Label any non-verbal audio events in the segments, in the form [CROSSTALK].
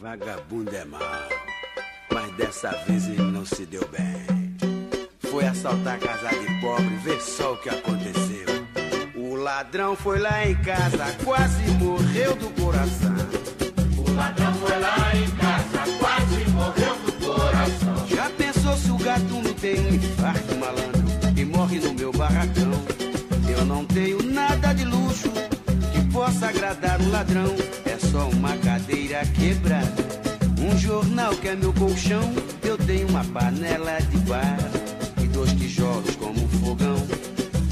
Vagabundo é mau, mas dessa vez ele não se deu bem. Foi assaltar a casa de pobre, vê só o que aconteceu. O ladrão foi lá em casa, quase morreu do coração. O ladrão foi lá em casa, quase morreu do coração. Já pensou se o gatuno tem um infarto malandro e morre no meu barracão? Eu não tenho nada de luxo que possa agradar um ladrão. Só uma cadeira quebrada, um jornal que é meu colchão. Eu tenho uma panela de barro e dois tijolos como fogão.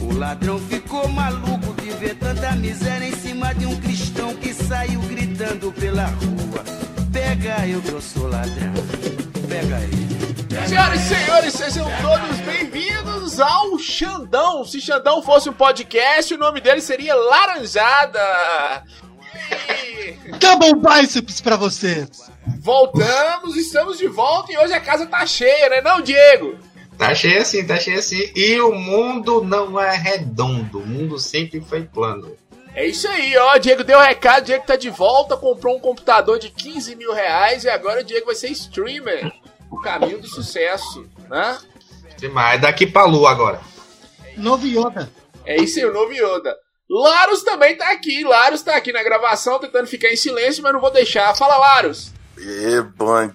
O ladrão ficou maluco de ver tanta miséria em cima de um cristão que saiu gritando pela rua. Pega eu que eu sou ladrão, pega ele. Senhoras e senhores, sejam todos bem-vindos ao Xandão. Se Xandão fosse um podcast, o nome dele seria Laranjada. Double biceps pra você. voltamos, estamos de volta e hoje a casa tá cheia, né não, Diego? Tá cheio assim, tá cheio assim. E o mundo não é redondo, o mundo sempre foi plano. É isso aí, ó. Diego deu o recado, o Diego tá de volta, comprou um computador de 15 mil reais e agora o Diego vai ser streamer. O caminho do sucesso, né? Demais, daqui pra lua agora. Novo Yoda. É isso aí, o novo Yoda. Laros também tá aqui. Laros tá aqui na gravação, tentando ficar em silêncio, mas não vou deixar. Fala, Laros. E band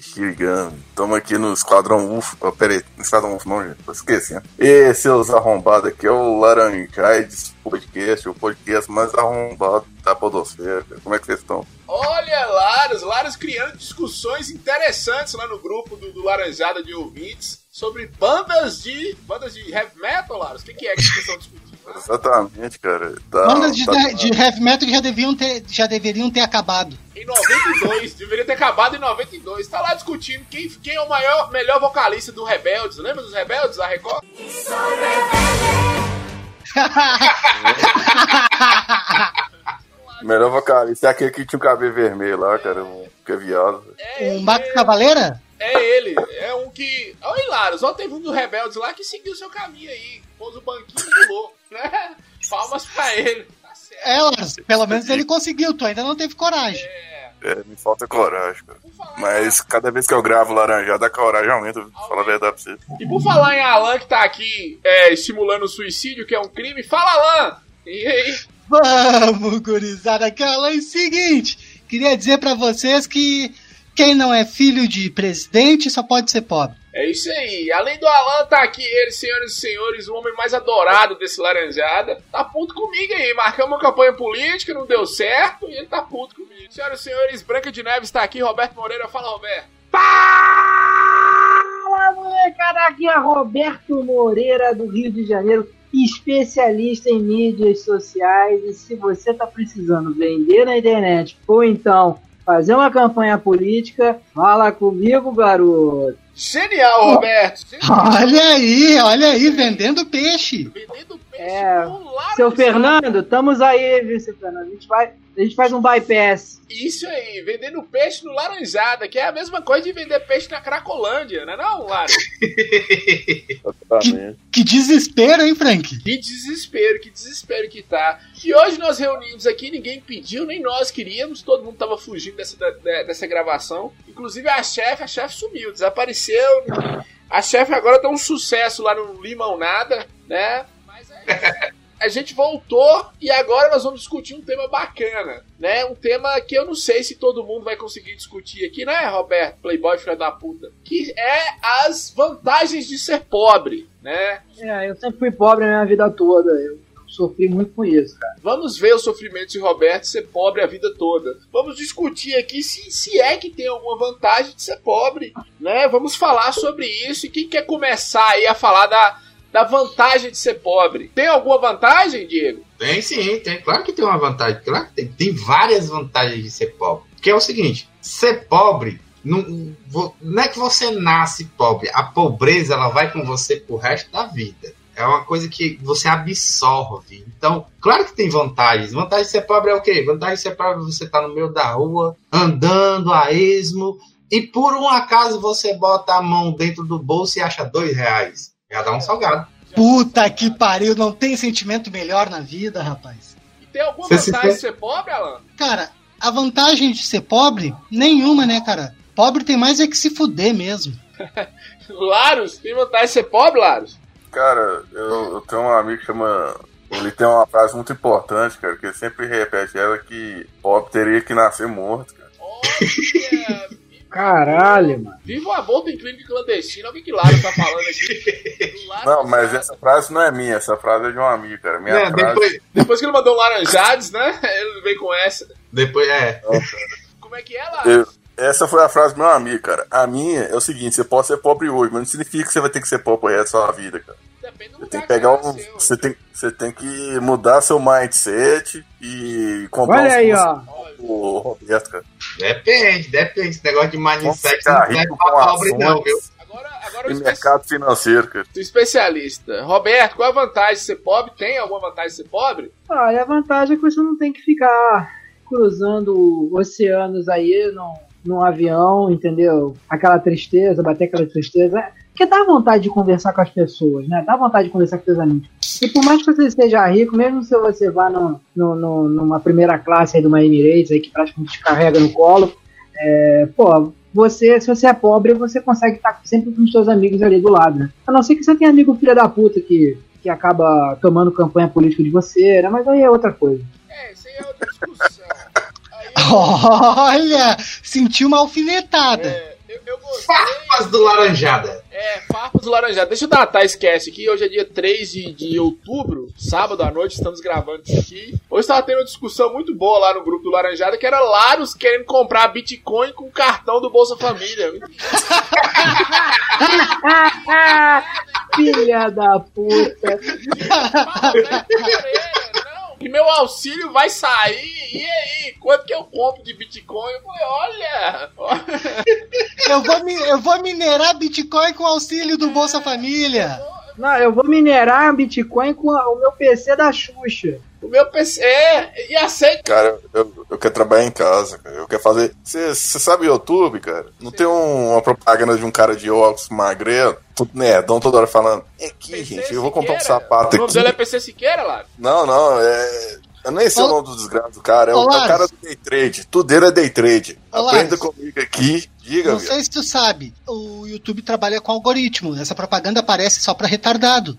Shirigan, tamo aqui no Esquadrão UFO. Oh, peraí, no Esquadrão UFO não, gente, esqueci, né? E seus arrombados aqui é o Laranjais Podcast, o podcast mais arrombado da Podosfera. Como é que vocês estão? Olha, Laros. Laros criando discussões interessantes lá no grupo do, do Laranjada de ouvintes sobre bandas de. bandas de heavy metal, Laros. O que, que é que vocês estão discutindo? Exatamente, cara. Tá, Bandas de, tá- de heavy metal que já, deviam ter, já deveriam ter acabado. Em 92, deveria ter acabado em 92. Tá lá discutindo quem, quem é o maior, melhor vocalista do Rebeldes. Lembra dos Rebeldes, a Record? [LAUGHS] Melhor vocalista é aquele que tinha o cabelo vermelho lá, cara, um- que é viado. É, o Max Cavaleira? É ele, é um que. Olha o Hilário, só teve um dos rebeldes lá que seguiu seu caminho aí. Pôs o banquinho e pulou, né? [LAUGHS] Palmas pra ele. Tá certo. É, Lars, pelo menos ele conseguiu, tu ainda não teve coragem. É, me falta coragem, cara. Mas cada vez que eu gravo laranjada, a coragem aumenta, vou falar a verdade pra você. E por falar em Alan que tá aqui é, estimulando o suicídio, que é um crime, fala Alan! E aí? Vamos, gurizada, cara, é o seguinte, queria dizer pra vocês que quem não é filho de presidente só pode ser pobre. É isso aí. Além do Alan, tá aqui ele, senhoras e senhores, o homem mais adorado desse Laranjada. Tá puto comigo aí. Marcamos uma campanha política, não deu certo, e ele tá puto comigo. Senhoras e senhores, Branca de Neves tá aqui, Roberto Moreira. Fala, Roberto. Fala, molecada! Aqui é Roberto Moreira, do Rio de Janeiro, especialista em mídias sociais. E se você está precisando vender na internet ou então fazer uma campanha política, fala comigo, garoto. Genial, Roberto. Olha aí, olha aí, vendendo peixe. Vendendo peixe É. Seu Fernando, estamos aí, viu, seu Fernando? A gente, vai, a gente faz um bypass. Isso aí, vendendo peixe no Laranjada, que é a mesma coisa de vender peixe na Cracolândia, né não, Lara? Exatamente. Que desespero, hein, Frank? Que desespero, que desespero que tá. E hoje nós reunimos aqui, ninguém pediu, nem nós queríamos, todo mundo tava fugindo dessa, dessa gravação. Inclusive a chefe, a chefe sumiu, desapareceu. A chefe agora tá um sucesso lá no Limão Nada, né? Mas é, [LAUGHS] a gente voltou e agora nós vamos discutir um tema bacana, né? Um tema que eu não sei se todo mundo vai conseguir discutir aqui, né, Roberto? Playboy filho da puta. Que é as vantagens de ser pobre, né? É, eu sempre fui pobre a minha vida toda. Eu sofri muito com isso, cara. Vamos ver o sofrimento de Roberto ser pobre a vida toda. Vamos discutir aqui se, se é que tem alguma vantagem de ser pobre, né? Vamos falar sobre isso. E quem quer começar aí a falar da, da vantagem de ser pobre? Tem alguma vantagem, Diego? Tem sim, tem. Claro que tem uma vantagem. Claro que tem. Tem várias vantagens de ser pobre. Porque é o seguinte: ser pobre. Não, não é que você nasce pobre, a pobreza ela vai com você pro resto da vida. É uma coisa que você absorve. Então, claro que tem vantagens. Vantagem de ser pobre é o quê? Vantagem de ser pobre é você estar no meio da rua, andando a esmo, e por um acaso você bota a mão dentro do bolso e acha dois reais. Já dá um salgado. Puta que pariu, não tem sentimento melhor na vida, rapaz. E tem alguma Você se vantagem tem- de ser pobre, Alan? Cara, a vantagem de ser pobre, nenhuma, né, cara? Pobre tem mais é que se fuder mesmo. [LAUGHS] Laros, tem vantagem de ser pobre, Laros? Cara, eu, eu tenho um amigo que chama. Ele tem uma frase muito importante, cara, que ele sempre repete ela que pobre teria que nascer morto, cara. Olha, Caralho, mano. viva o aborto em clínica clandestina. Alguém que Laros tá falando aqui. Do Laros, [LAUGHS] Não, mas essa frase não é minha, essa frase é de um amigo, cara. Minha É, frase. depois, Depois que ele mandou Laranjades, né? Ele vem com essa. depois, é. Como é que é, Laros? Eu- essa foi a frase do meu amigo, cara. A minha é o seguinte: você pode ser pobre hoje, mas não significa que você vai ter que ser pobre o resto da sua vida, cara. Depende do Você tem que pegar um. Você tem, você tem que mudar seu mindset e comprar Olha uns aí, cursos ó. O Roberto, cara. Depende, depende. Esse negócio de mindset não serve rico pra com pobre, não, viu? ações Agora, e mercado financeiro, cara. o especialista. Roberto, qual a vantagem de ser pobre? Tem alguma vantagem de ser pobre? Olha, a vantagem é que você não tem que ficar cruzando oceanos aí num, num avião, entendeu? Aquela tristeza, bater aquela tristeza. Porque dá vontade de conversar com as pessoas, né? Dá vontade de conversar com seus amigos. E por mais que você seja rico, mesmo se você vá no, no- no- numa primeira classe aí de uma Emirates, aí que praticamente te carrega no colo, é, pô, você, se você é pobre, você consegue estar sempre com os seus amigos ali do lado, né? A não ser que você tenha amigo filha da puta que, que acaba tomando campanha política de você, né? Mas aí é outra coisa. É, isso aí é outra discussão. Olha! Sentiu uma alfinetada. é, eu, eu gostei. Farpas do Laranjada. É, Farpas do Laranjado. Deixa eu datar esse cast aqui. Hoje é dia 3 de, de outubro, sábado à noite, estamos gravando isso aqui. Hoje estava tendo uma discussão muito boa lá no grupo do Laranjada, que era Laros querendo comprar Bitcoin com o cartão do Bolsa Família. [LAUGHS] [LAUGHS] Filha da puta. Que meu auxílio vai sair, e aí? Quanto que eu compro de Bitcoin? Eu falei, olha, Eu vou, eu vou minerar Bitcoin com auxílio do Bolsa Família. Não, eu vou minerar Bitcoin com a- o meu PC da Xuxa. O meu PC, é, e aceita. Cara, eu, eu quero trabalhar em casa, cara. Eu quero fazer. Você sabe o YouTube, cara? Não tem um- uma propaganda de um cara de óculos magrelo, tudo nerdão, toda hora falando. É aqui, PC gente, eu vou comprar um Siqueira. sapato O nome aqui. dele é PC Siqueira, lá. Não, não, é. Eu nem sei Ô- o nome do desgraçado do cara, é o, é o cara do day trade. Tudo dele é day trade. Ô, Aprenda Lars. comigo aqui. Diga, Não sei se tu sabe, o YouTube trabalha com algoritmo. Essa propaganda aparece só pra retardado.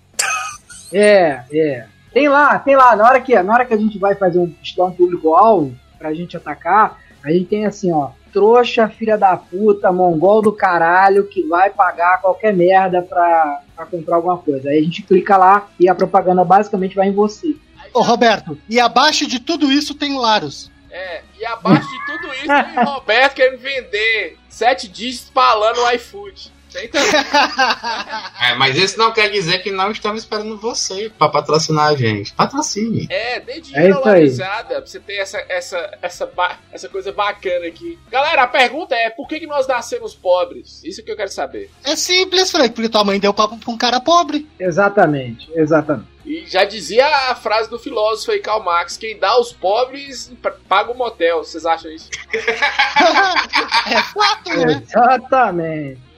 É, é. Tem lá, tem lá. Na hora que, na hora que a gente vai fazer um, estudar um público-alvo pra gente atacar, a gente tem assim, ó. Trouxa, filha da puta, mongol do caralho, que vai pagar qualquer merda pra, pra comprar alguma coisa. Aí a gente clica lá e a propaganda basicamente vai em você. Ô Roberto, e abaixo de tudo isso tem Laros. É, e abaixo de tudo isso tem o [LAUGHS] Roberto querendo vender sete dígitos falando o iFood. Entendeu? [LAUGHS] É, mas isso não quer dizer que não estamos esperando você pra patrocinar a gente. Patrocine. É, dê É dinheiro laranjada pra você ter essa, essa, essa, essa coisa bacana aqui. Galera, a pergunta é: por que, que nós nascemos pobres? Isso que eu quero saber. É simples, Frank, porque tua mãe deu papo pra um cara pobre. Exatamente, exatamente. E já dizia a frase do filósofo aí, Karl Marx: quem dá aos pobres paga o motel. Vocês acham isso? [LAUGHS] é fato, né? Exatamente.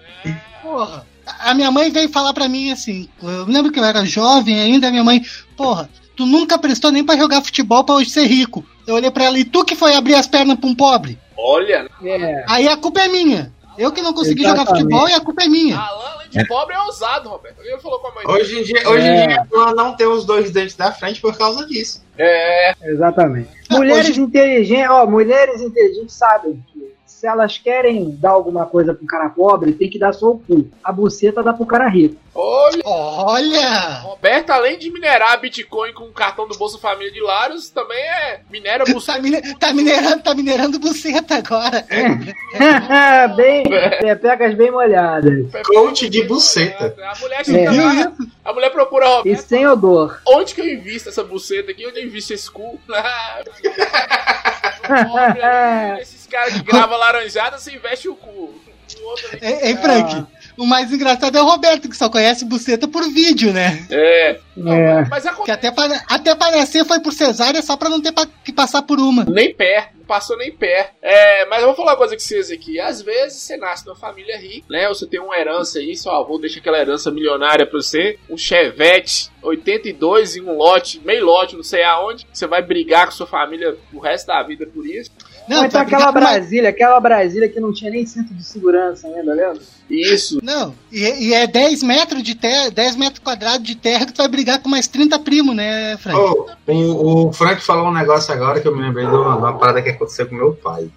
Porra. A minha mãe veio falar pra mim assim, eu lembro que eu era jovem ainda, a minha mãe, porra, tu nunca prestou nem pra jogar futebol pra hoje ser rico. Eu olhei pra ela, e tu que foi abrir as pernas pra um pobre? Olha, É. Aí a culpa é minha. Eu que não consegui jogar Exatamente. futebol e a culpa é minha. Alan, de pobre, é ousado, Roberto. Ele falou com a mãe Hoje em dia, hoje É. em dia ela não tem os dois dentes da frente por causa disso. É, Exatamente. Ah, Mulheres hoje- inteligentes, ó, mulheres inteligentes sabem que se elas querem dar alguma coisa pro cara pobre, tem que dar só o cu. A buceta dá pro cara rico. olha. Olha! Roberto, além de minerar Bitcoin com o cartão do Bolsa Família de Laros, também é minera Tá, buceta. mine- tá minerando, tá minerando buceta agora. [LAUGHS] bem, [LAUGHS] é, pegas bem molhadas. Coach de buceta. A mulher chega É. lá, a mulher procura E Roberto. sem odor. Onde que eu invisto essa buceta aqui? Onde eu invisto esse cu? [LAUGHS] Pobre ali, Caras que gravam laranjada, você investe o cu. O outro ali- Ei, Frank, o mais engraçado é o Roberto, que só conhece buceta por vídeo, né? É. É. Mas Que acontece. até pra, até pra nascer foi por cesárea só pra não ter pa- que passar por uma. Nem perto, não passou nem perto. É, mas eu vou falar uma coisa com vocês aqui. Às vezes você nasce numa família rica, né? Ou você tem uma herança aí, seu avô deixa aquela herança milionária pra você, um Chevette 82 em um lote, meio lote, não sei aonde. Você vai brigar com sua família o resto da vida por isso. Não, então aquela uma- Brasília, aquela Brasília que não tinha nem cinto de segurança ainda, lembra? Isso. Não, e, e é 10 metros de terra, 10 metros quadrados de terra que tu vai brigar com mais 30 primos, né, Frank? Ô, o, o Frank falou um negócio agora que eu me lembrei de uma, uma parada que aconteceu com meu pai.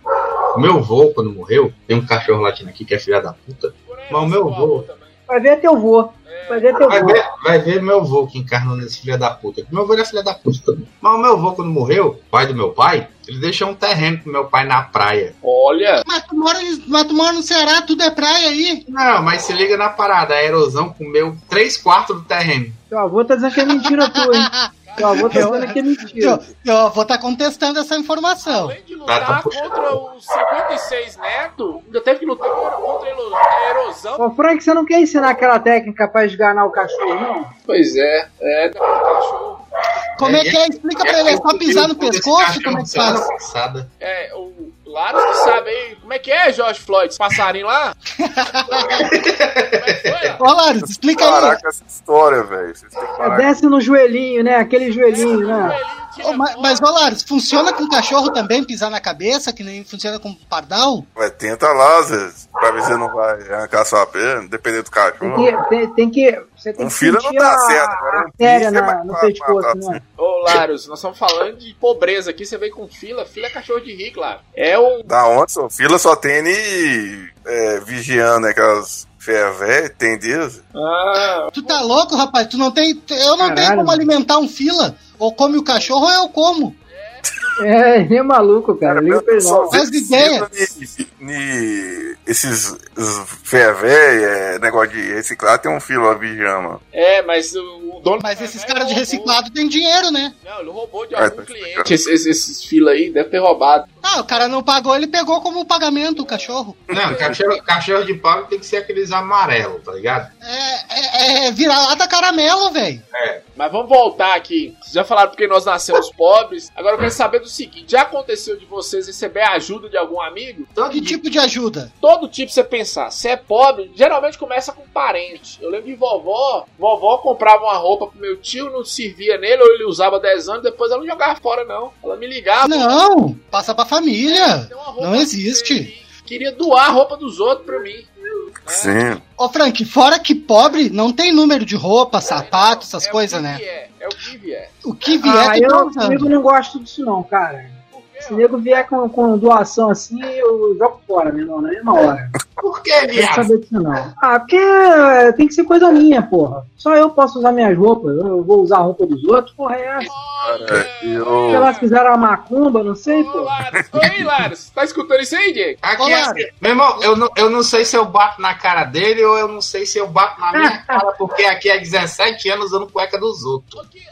O meu avô, quando morreu, tem um cachorro latindo aqui que é filha da puta. Mas o meu avô. Vai ver teu vô. Vai ver teu Vai vô. ver, vai ver meu avô que encarnou nesse filho da puta. Meu avô era filha da puta também. Mas o meu avô, quando morreu, pai do meu pai, ele deixou um terreno pro meu pai na praia. Olha. Mas, tu mora, mas tu mora no Ceará, tudo é praia aí. Não, mas se liga na parada, a erosão comeu 3 quartos do terreno. Teu avô tá dizendo que é mentira tua, hein? [LAUGHS] Teu avô tá dizendo que é mentira. Teu avô tá contestando essa informação. Além de Tá, lutar tá puxando. contra os 56 netos, ainda teve que lutar contra a ero- a erosão. Ô, Frank, você não quer ensinar aquela técnica pra esganar o cachorro, não? Pois é, é, da cachorro. Como é que é? Explica pra ele, é só pisar no pescoço? Como é que faz? É, o Laros que sabe aí. Como é que é, Jorge Floyd? Esse passarinho lá? Como é que foi? ó? Ô, Laros, explica aí. Caraca, essa história, velho. É, desce no joelhinho, né? Aquele joelhinho, né? Joelhinho fora. mas, ô, Laros, funciona com cachorro também pisar na cabeça, que nem funciona com pardal? Mas tenta lá, às vezes, pra ver se você não vai arrancar sua perna, dependendo do Tem cachorro. que, tem, tem que, você tem Um que filho não a, certo, agora a um artéria bicho é na, no pescoço, matar, né? Ô, Laros, nós estamos falando de pobreza aqui. Você veio com fila. Fila é cachorro de rico, Laros. É um. Da onde, sua fila só tem ele é, vigiando, né? Aquelas feias velhas, tem Deus. Ah, Tu tá louco, rapaz? Tu não tem. Eu não tenho Caralho, como mano. alimentar um fila. Ou come o cachorro ou eu como. [LAUGHS] É, ele é maluco, cara. Liga pra ele só não. Faz vê ideia. fila ni- ni- esses feias velhas, negócio de reciclar, tem um fila lá vigiando. ó. é, mas o, o dono. Mas esses É, caras de reciclado têm dinheiro, né? Não, ele roubou de Ah, algum tá cliente. Esses, esses, esses fila aí, deve ter roubado. Ah, o cara não pagou, ele pegou como pagamento o cachorro. Não, cachorro, cachorro de pobre tem que ser aqueles amarelos, tá ligado? É, é, é vira-lata caramelo, velho. Mas vamos voltar aqui. Vocês já falaram porque nós nascemos [LAUGHS] pobres. Agora eu quero saber do seguinte: já aconteceu de vocês receber a ajuda de algum amigo? Todo Que tipo de ajuda? Todo tipo você pensar. Se é pobre, geralmente começa com parente. Eu lembro de vovó. Vovó comprava uma roupa pro meu tio, não servia nele, ou ele usava 10 anos, depois ela não jogava fora, não. Ela me ligava. Não, passa pra família. "Tem uma roupa Não existe. você aí." Queria doar a roupa dos outros pra mim. Sim. Ô, Frank, fora que pobre não tem número de roupa, sapato, essas É o coisas, que né? vier, É o que vier. O que vier, Ah, tu tá eu, usando. não gosto disso não, cara. Se o nego vier com, com doação assim, eu jogo fora, meu irmão, na mesma hora. Por que, viado? saber disso não. Ah, porque é, tem que ser coisa minha, porra. Só eu posso usar minhas roupas. Eu vou usar a roupa dos outros, porra, é essa. Cara, eu. elas fizeram a macumba, não sei, Ô. Laros. Oi, Laros. Tá escutando isso aí, Diego? Aqui, Olá. assim, meu irmão, eu não, eu não sei se eu bato na cara dele ou eu não sei se eu bato na minha [LAUGHS] cara, porque aqui é 17 anos usando cueca dos outros. Aqui,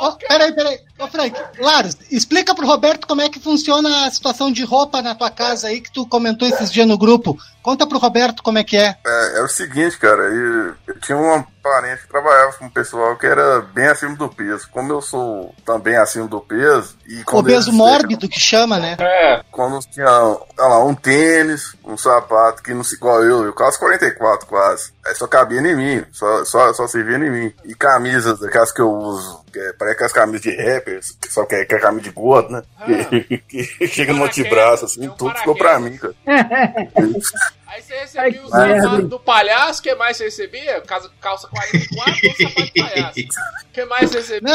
Ô, Carioca. peraí, peraí. Ô, Frank, Laros, explica pro Roberto como é que funciona a situação de roupa na tua casa aí que tu comentou esses dias no grupo. Conta pro Roberto como é que é. É, é o seguinte, cara, eu, eu tinha uma parente que trabalhava com um pessoal que era bem acima do peso. Como eu sou também acima do peso, e Obeso eles- mórbido que chama, né? É, Quando tinha, sei lá, um tênis, um sapato, que não se igual eu, eu quase 44 quase. Aí só cabia em mim, só, só, só servia em mim. E camisas, daquelas que eu uso, que é, parece aquelas camisas de rappers, que só que é, que é camisa de gordo, né? [LAUGHS] Que, que chega no antebraço, assim, É um tudo ficou pra mim, cara. [LAUGHS] Aí você recebia os Ai, sapatos merda. do palhaço, o que mais você recebia? Calça, calça 44 ou sapato de palhaço? O que mais você recebia?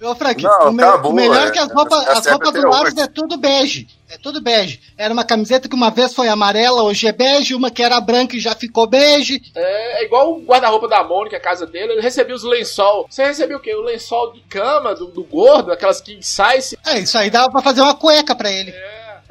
Não. Ô, Frank, Não, o, me- acabou, o melhor é. é que as roupas, as certo roupas do hoje. é tudo bege. É tudo bege. Era uma camiseta que uma vez foi amarela, hoje é bege, uma que era branca e já ficou bege. É, é igual o guarda-roupa da Mônica, a casa dele, ele recebia os lençol. Você recebia o quê? O lençol de cama do, do gordo, aquelas king size. É, isso aí dava pra fazer uma cueca pra ele.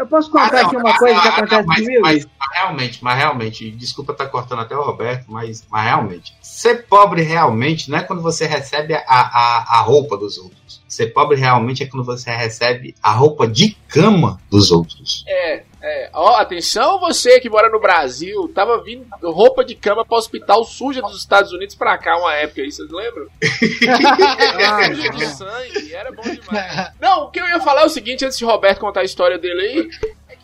Eu posso contar não, aqui uma ah, coisa que ah, não, acontece mas, comigo? mas- mas realmente, mas realmente, desculpa estar cortando até o Roberto, mas, mas realmente, ser pobre realmente não é quando você recebe a, a, a roupa dos outros. Ser pobre realmente é quando você recebe a roupa de cama dos outros. É, é. Ó, atenção você que mora no Brasil, tava vindo roupa de cama pro hospital suja dos Estados Unidos pra cá uma época aí, vocês lembram? [LAUGHS] Ah, suja de sangue, era bom demais. Não, o que eu ia falar é o seguinte, antes de Roberto contar a história dele aí,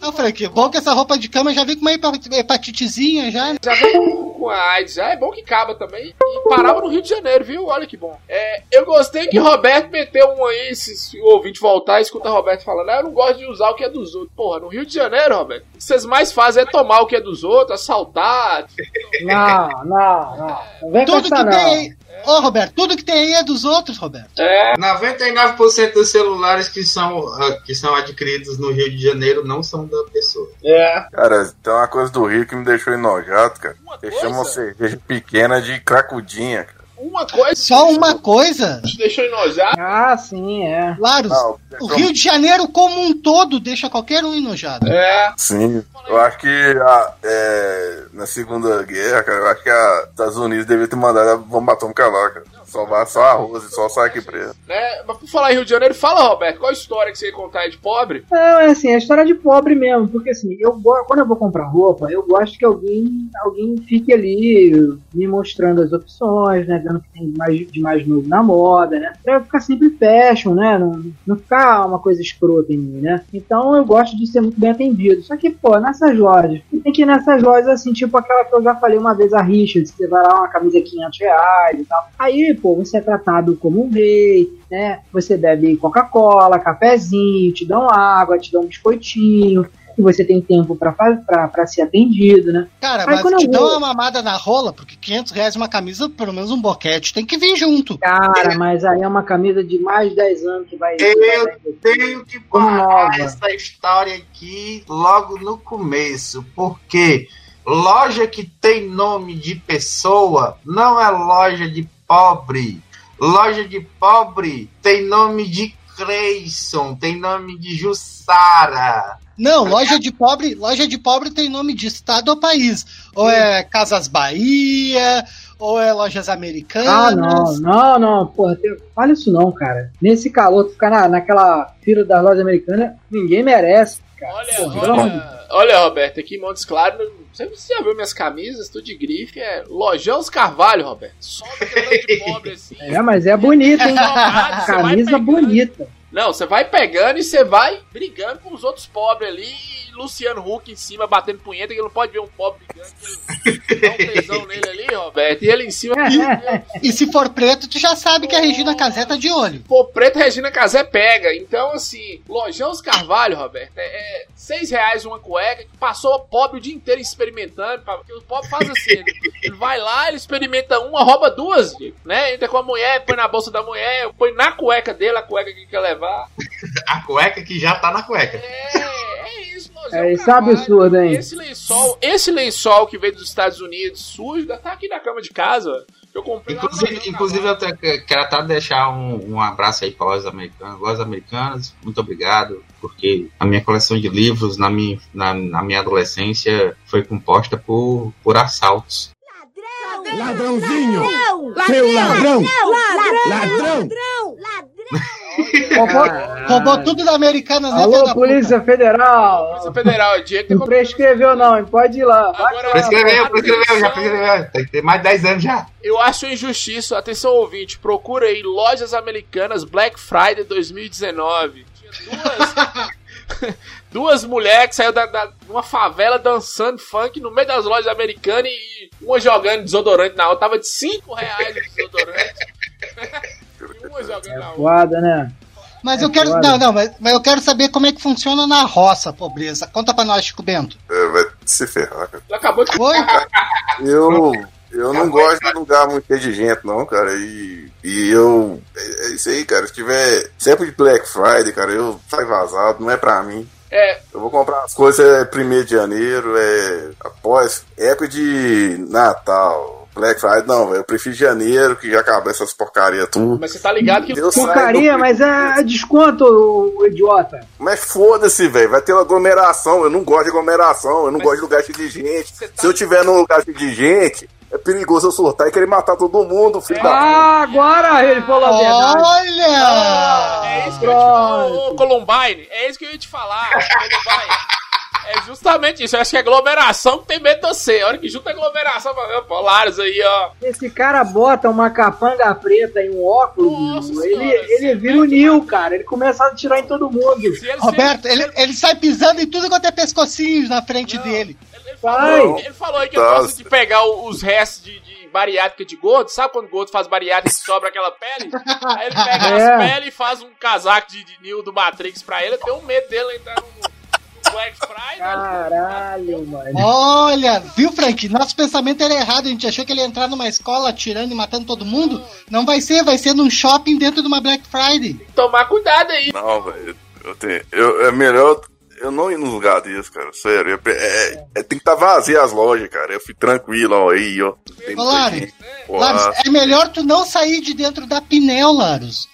Não, Frank, bom que essa roupa de cama já vem com uma hepa- hepatitezinha já. né? já vem com a AIDS já. É bom que acaba também. E parava no Rio de Janeiro, viu? Olha que bom. É, eu gostei que Roberto meteu um aí, se, o ouvinte voltar, escuta Roberto falando, ah, eu não gosto de usar o que é dos outros. Porra, no Rio de Janeiro, Roberto, o que vocês mais fazem é tomar o que é dos outros, assaltar. Não, não, não. Não vem com Tudo que tem não. aí. Ô, Roberto, tudo que tem aí é dos outros, Roberto. É, 99% dos celulares que são, ah, que são adquiridos no Rio de Janeiro não são da pessoa. é. Cara, tem uma coisa do Rio que me deixou enojado, cara. Uma Eles coisa? chamam cerveja pequena de cracudinha, cara. Uma coisa Só uma coisa. te deixou enojar. Ah, sim, é. Claro, Ah, o Rio de Janeiro como um todo deixa qualquer um enojado. É. Sim, eu acho que a- é, na Segunda Guerra, cara, eu acho que os Estados Unidos devia ter mandado a bomba atômica lá, cara. Só vai só arroz e só saque preto. Né? Mas por falar em Rio de Janeiro, fala, Roberto, qual a história que você ia contar aí de pobre? Não, é assim, é história de pobre mesmo, porque assim, eu quando eu vou comprar roupa, eu gosto que alguém, alguém fique ali me mostrando as opções, né, vendo o que tem de mais, de mais novo na moda, né, pra eu ficar sempre fashion, né, não, não ficar uma coisa escrota em mim, né. Então eu gosto de ser muito bem atendido. Só que, pô, nessas lojas, tem que ir nessas lojas assim, tipo aquela que eu já falei uma vez, a Richard, você vai lá, uma camisa 500 reais e tal. Aí, pô, você é tratado como um rei, né? Você bebe Coca-Cola, cafezinho, te dão água, te dão um biscoitinho, e você tem tempo pra ser atendido, né? Cara, Aí mas quando eu te dão uma mamada na rola, porque 500 reais uma camisa, pelo menos um boquete, tem que vir junto. Cara, mas aí é uma camisa de mais de 10 anos que vai. Eu tenho que parar essa história aqui logo no começo, porque loja que tem nome de pessoa não é loja de pobre. Loja de pobre tem nome de Creyson, tem nome de Jussara. Não, loja de pobre, loja de pobre tem nome de estado ou país. Ou é Casas Bahia, ou é lojas americanas. Ah, não, não, não, porra, tem- fala isso não, cara. Nesse calor, tu ficar na, naquela fila das lojas americanas, ninguém merece, cara. Olha, Porra, olha, olha, Roberto, aqui em Montes Claros, você já viu minhas camisas, tudo de grife, é Lojão os Carvalho, Roberto. Só de pobre assim. [LAUGHS] É, mas é bonita, hein? Vai Camisa bonita. Não, você vai pegando e você vai brigando com os outros pobres ali. E Luciano Huck em cima batendo punheta, que ele não pode ver um pobre ele Dá um tesão [LAUGHS] nele ali, Roberto. E ele em cima. [LAUGHS] E se for preto, tu já sabe que a Regina Casé tá de olho. Pô, Preto Regina Casé pega. Então, assim, Lojão os Carvalho, Roberto, é, é seis reais uma cueca. que Passou o pobre o dia inteiro experimentando. pra- Porque o pobre faz assim: ele, ele vai lá, ele experimenta uma, rouba duas, né? Entra com a mulher, põe na bolsa da mulher, põe na cueca dele a cueca que quer levar. [LAUGHS] A cueca que já tá na cueca. É, é Lojão É, isso é absurdo, hein? Esse lençol, esse lençol que veio dos Estados Unidos sujo, tá aqui na cama de casa. Eu comprei Inclusive, Lojão inclusive eu te- quero até deixar um, um abraço aí para lojas americanas. Lojas americanas, muito obrigado, porque a minha coleção de livros na minha, na, na minha adolescência foi composta por, por assaltos. Ladrãozinho! Seu ladrão! Ladrão! Roubou, Roubou tudo da Americanas, né, Alô, da Polícia Federal. Polícia Federal, Diego tem Não prescreveu, não, pode ir lá. Agora, Prescreveu, prescreveu, já prescreveu. Tem que ter mais de 10 anos já. Eu acho injustiça. Atenção, ouvinte. Procura aí lojas americanas Black Friday 2019. Tinha duas, [LAUGHS] duas mulheres que saíram da, da- de uma favela dançando funk no meio das lojas americanas e uma jogando desodorante na outra. Tava de 5 reais o desodorante. [LAUGHS] e uma jogando na outra. Foda, né? Mas É eu quero. foda. Não, não, mas, mas eu quero saber como é que funciona na roça, pobreza. Conta pra nós, Chico Bento. É, vai se ferrar, cara. Ela acabou de. Oi? Eu, eu não gosto de lugar muito cheio de gente, não, cara. E, e eu. É, é isso aí, cara. Se tiver sempre de Black Friday, cara, eu saio vazado, não é pra mim. É, Eu vou comprar as coisas é 1 de janeiro, é após época de Natal. Black Friday, não, velho. Eu prefiro janeiro, que já acabou essas porcaria tudo. mas você tá ligado que. Deus Porcaria, do- mas é desconto, idiota. Mas foda-se, velho. Vai ter uma aglomeração. Eu não gosto de aglomeração. Eu não Mas- gosto de lugar cheio de gente. Tá- Se eu tiver num lugar cheio de gente, é perigoso eu surtar e querer matar todo mundo, filho da Ah, agora ele falou a verdade. Olha! É isso que eu ia te ô, Columbine. É isso que eu ia te falar, Columbine. É justamente isso. Eu acho que é aglomeração que tem medo de você. A hora que junta aglomeração, fala, Polaris aí, ó. Esse cara bota uma capanga preta e um óculos, Nossa senhora, ele, ele sim, vira o Nil, cara. Ele começa a atirar em todo mundo. Se ele Roberto, ele, ele sai pisando em tudo quanto é pescocinhos na frente Não. dele. Ele, ele falou, ele falou aí que Nossa. gosta de pegar o- os restos de, de bariátrica de gordo. Sabe quando o gordo faz bariátrica e sobra aquela pele? Aí ele pega [LAUGHS] É. as peles e faz um casaco de, de Neo do Matrix pra ele. Eu tenho um medo dele entrar no, no Black Friday. Caralho, mano. Olha, viu, Frank? Nosso pensamento era errado. A gente achou que ele ia entrar numa escola atirando e matando todo mundo. Não vai ser, vai ser num shopping dentro de uma Black Friday. Tomar cuidado aí. Não, velho. Eu tenho. Eu, é melhor eu não ir num lugar desse, cara. Sério. Eu- é- é- tem que estar vazio as lojas, cara. Eu fui tranquilo ó, aí, ó. Tem Ô, Larus, ah, é melhor tu não sair de dentro da Pinel, Larus.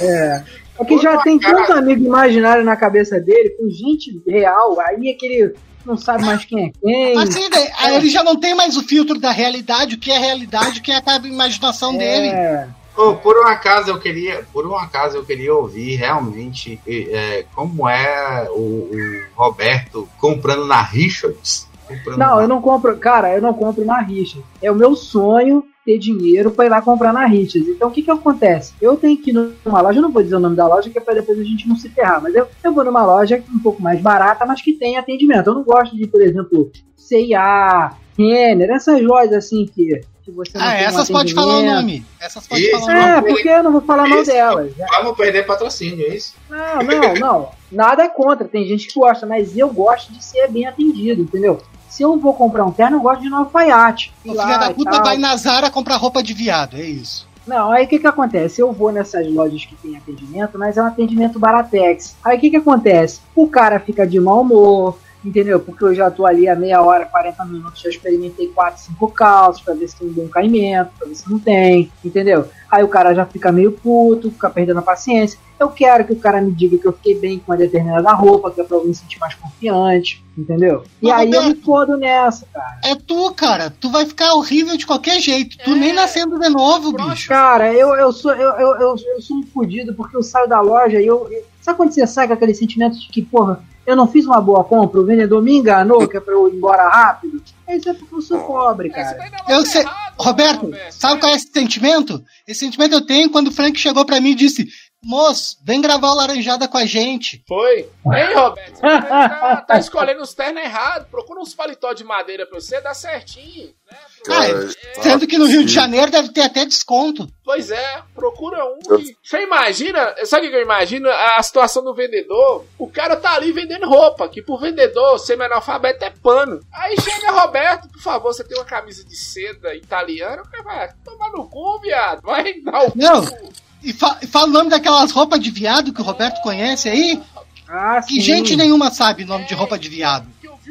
É. Porque já tem tanto amigo imaginário na cabeça dele, com gente real, aí é que ele não sabe mais quem é quem. Assim, daí, aí ele já não tem mais o filtro da realidade, o que é realidade, o que é a imaginação dele. É. Ô, por um acaso eu queria, por um acaso eu queria ouvir realmente é, como é o, o Roberto comprando na Richards. Comprando Não, na- eu não compro, cara, eu não compro na Richard. É o meu sonho ter dinheiro pra ir lá comprar na Richard. Então o que que acontece? Eu tenho que ir numa loja, eu não vou dizer o nome da loja, que é pra depois a gente não se ferrar, mas eu, eu vou numa loja um pouco mais barata, mas que tem atendimento. Eu não gosto de, por exemplo, C&A, Renner, essas lojas assim que, você não Ah, um essas pode falar o nome. Essas pode Isso, falar o nome. É, porque eu não vou falar mal delas. Vamos perder patrocínio, é isso? Não, não, não. Nada é contra. Tem gente que gosta, mas eu gosto de ser bem atendido, entendeu? Se eu vou comprar um terno, eu gosto de ir no alfaiate. O filho da puta vai na Zara comprar roupa de viado, é isso. Não, aí o que que acontece? Eu vou nessas lojas que tem atendimento, mas é um atendimento baratex. Aí o que que acontece? O cara fica de mau humor, entendeu? Porque eu já tô ali há meia hora, 40 minutos, já experimentei 4, 5 calços pra ver se tem um bom caimento, pra ver se não tem, entendeu? Aí o cara já fica meio puto, fica perdendo a paciência. Eu quero que o cara me diga que eu fiquei bem com uma determinada roupa, que é pra eu me sentir mais confiante, entendeu? E Mas, aí eu me Roberto- fodo nessa, cara. É tu, cara. Tu vai ficar horrível de qualquer jeito. Tu É. nem nascendo de novo, bicho. Cara, eu, eu, sou, eu, eu, eu, eu sou um fudido porque eu saio da loja e eu. eu- Sabe quando você sai com aquele sentimento de que, porra, eu não fiz uma boa compra, o vendedor me enganou, que é pra eu ir embora rápido? Isso é porque eu sou pobre, É, cara. na Eu sei. Roberto, sabe qual é esse sentimento? Esse sentimento eu tenho quando o Frank chegou pra mim e disse: Moço, vem gravar o Laranjada com a gente. Foi. Hein, Roberto? Você tá, tá [LAUGHS] escolhendo os ternos errados. Procura uns paletó de madeira pra você, dá certinho. Né? Cara, Cara, Sendo que no Rio de. Janeiro deve ter até desconto. Pois é, procura um. e- Você imagina, sabe o que eu imagino? A situação do vendedor. O cara tá ali vendendo roupa, que pro vendedor, semi-analfabeto é pano. Aí chega Roberto, por favor, você tem uma camisa de seda italiana, o cara vai tomar no cu, viado. Vai dar o Não. cu. E, fa- fala o nome daquelas roupas de viado que o Roberto conhece aí. Ah, Que gente nenhuma sabe o nome de roupa de viado.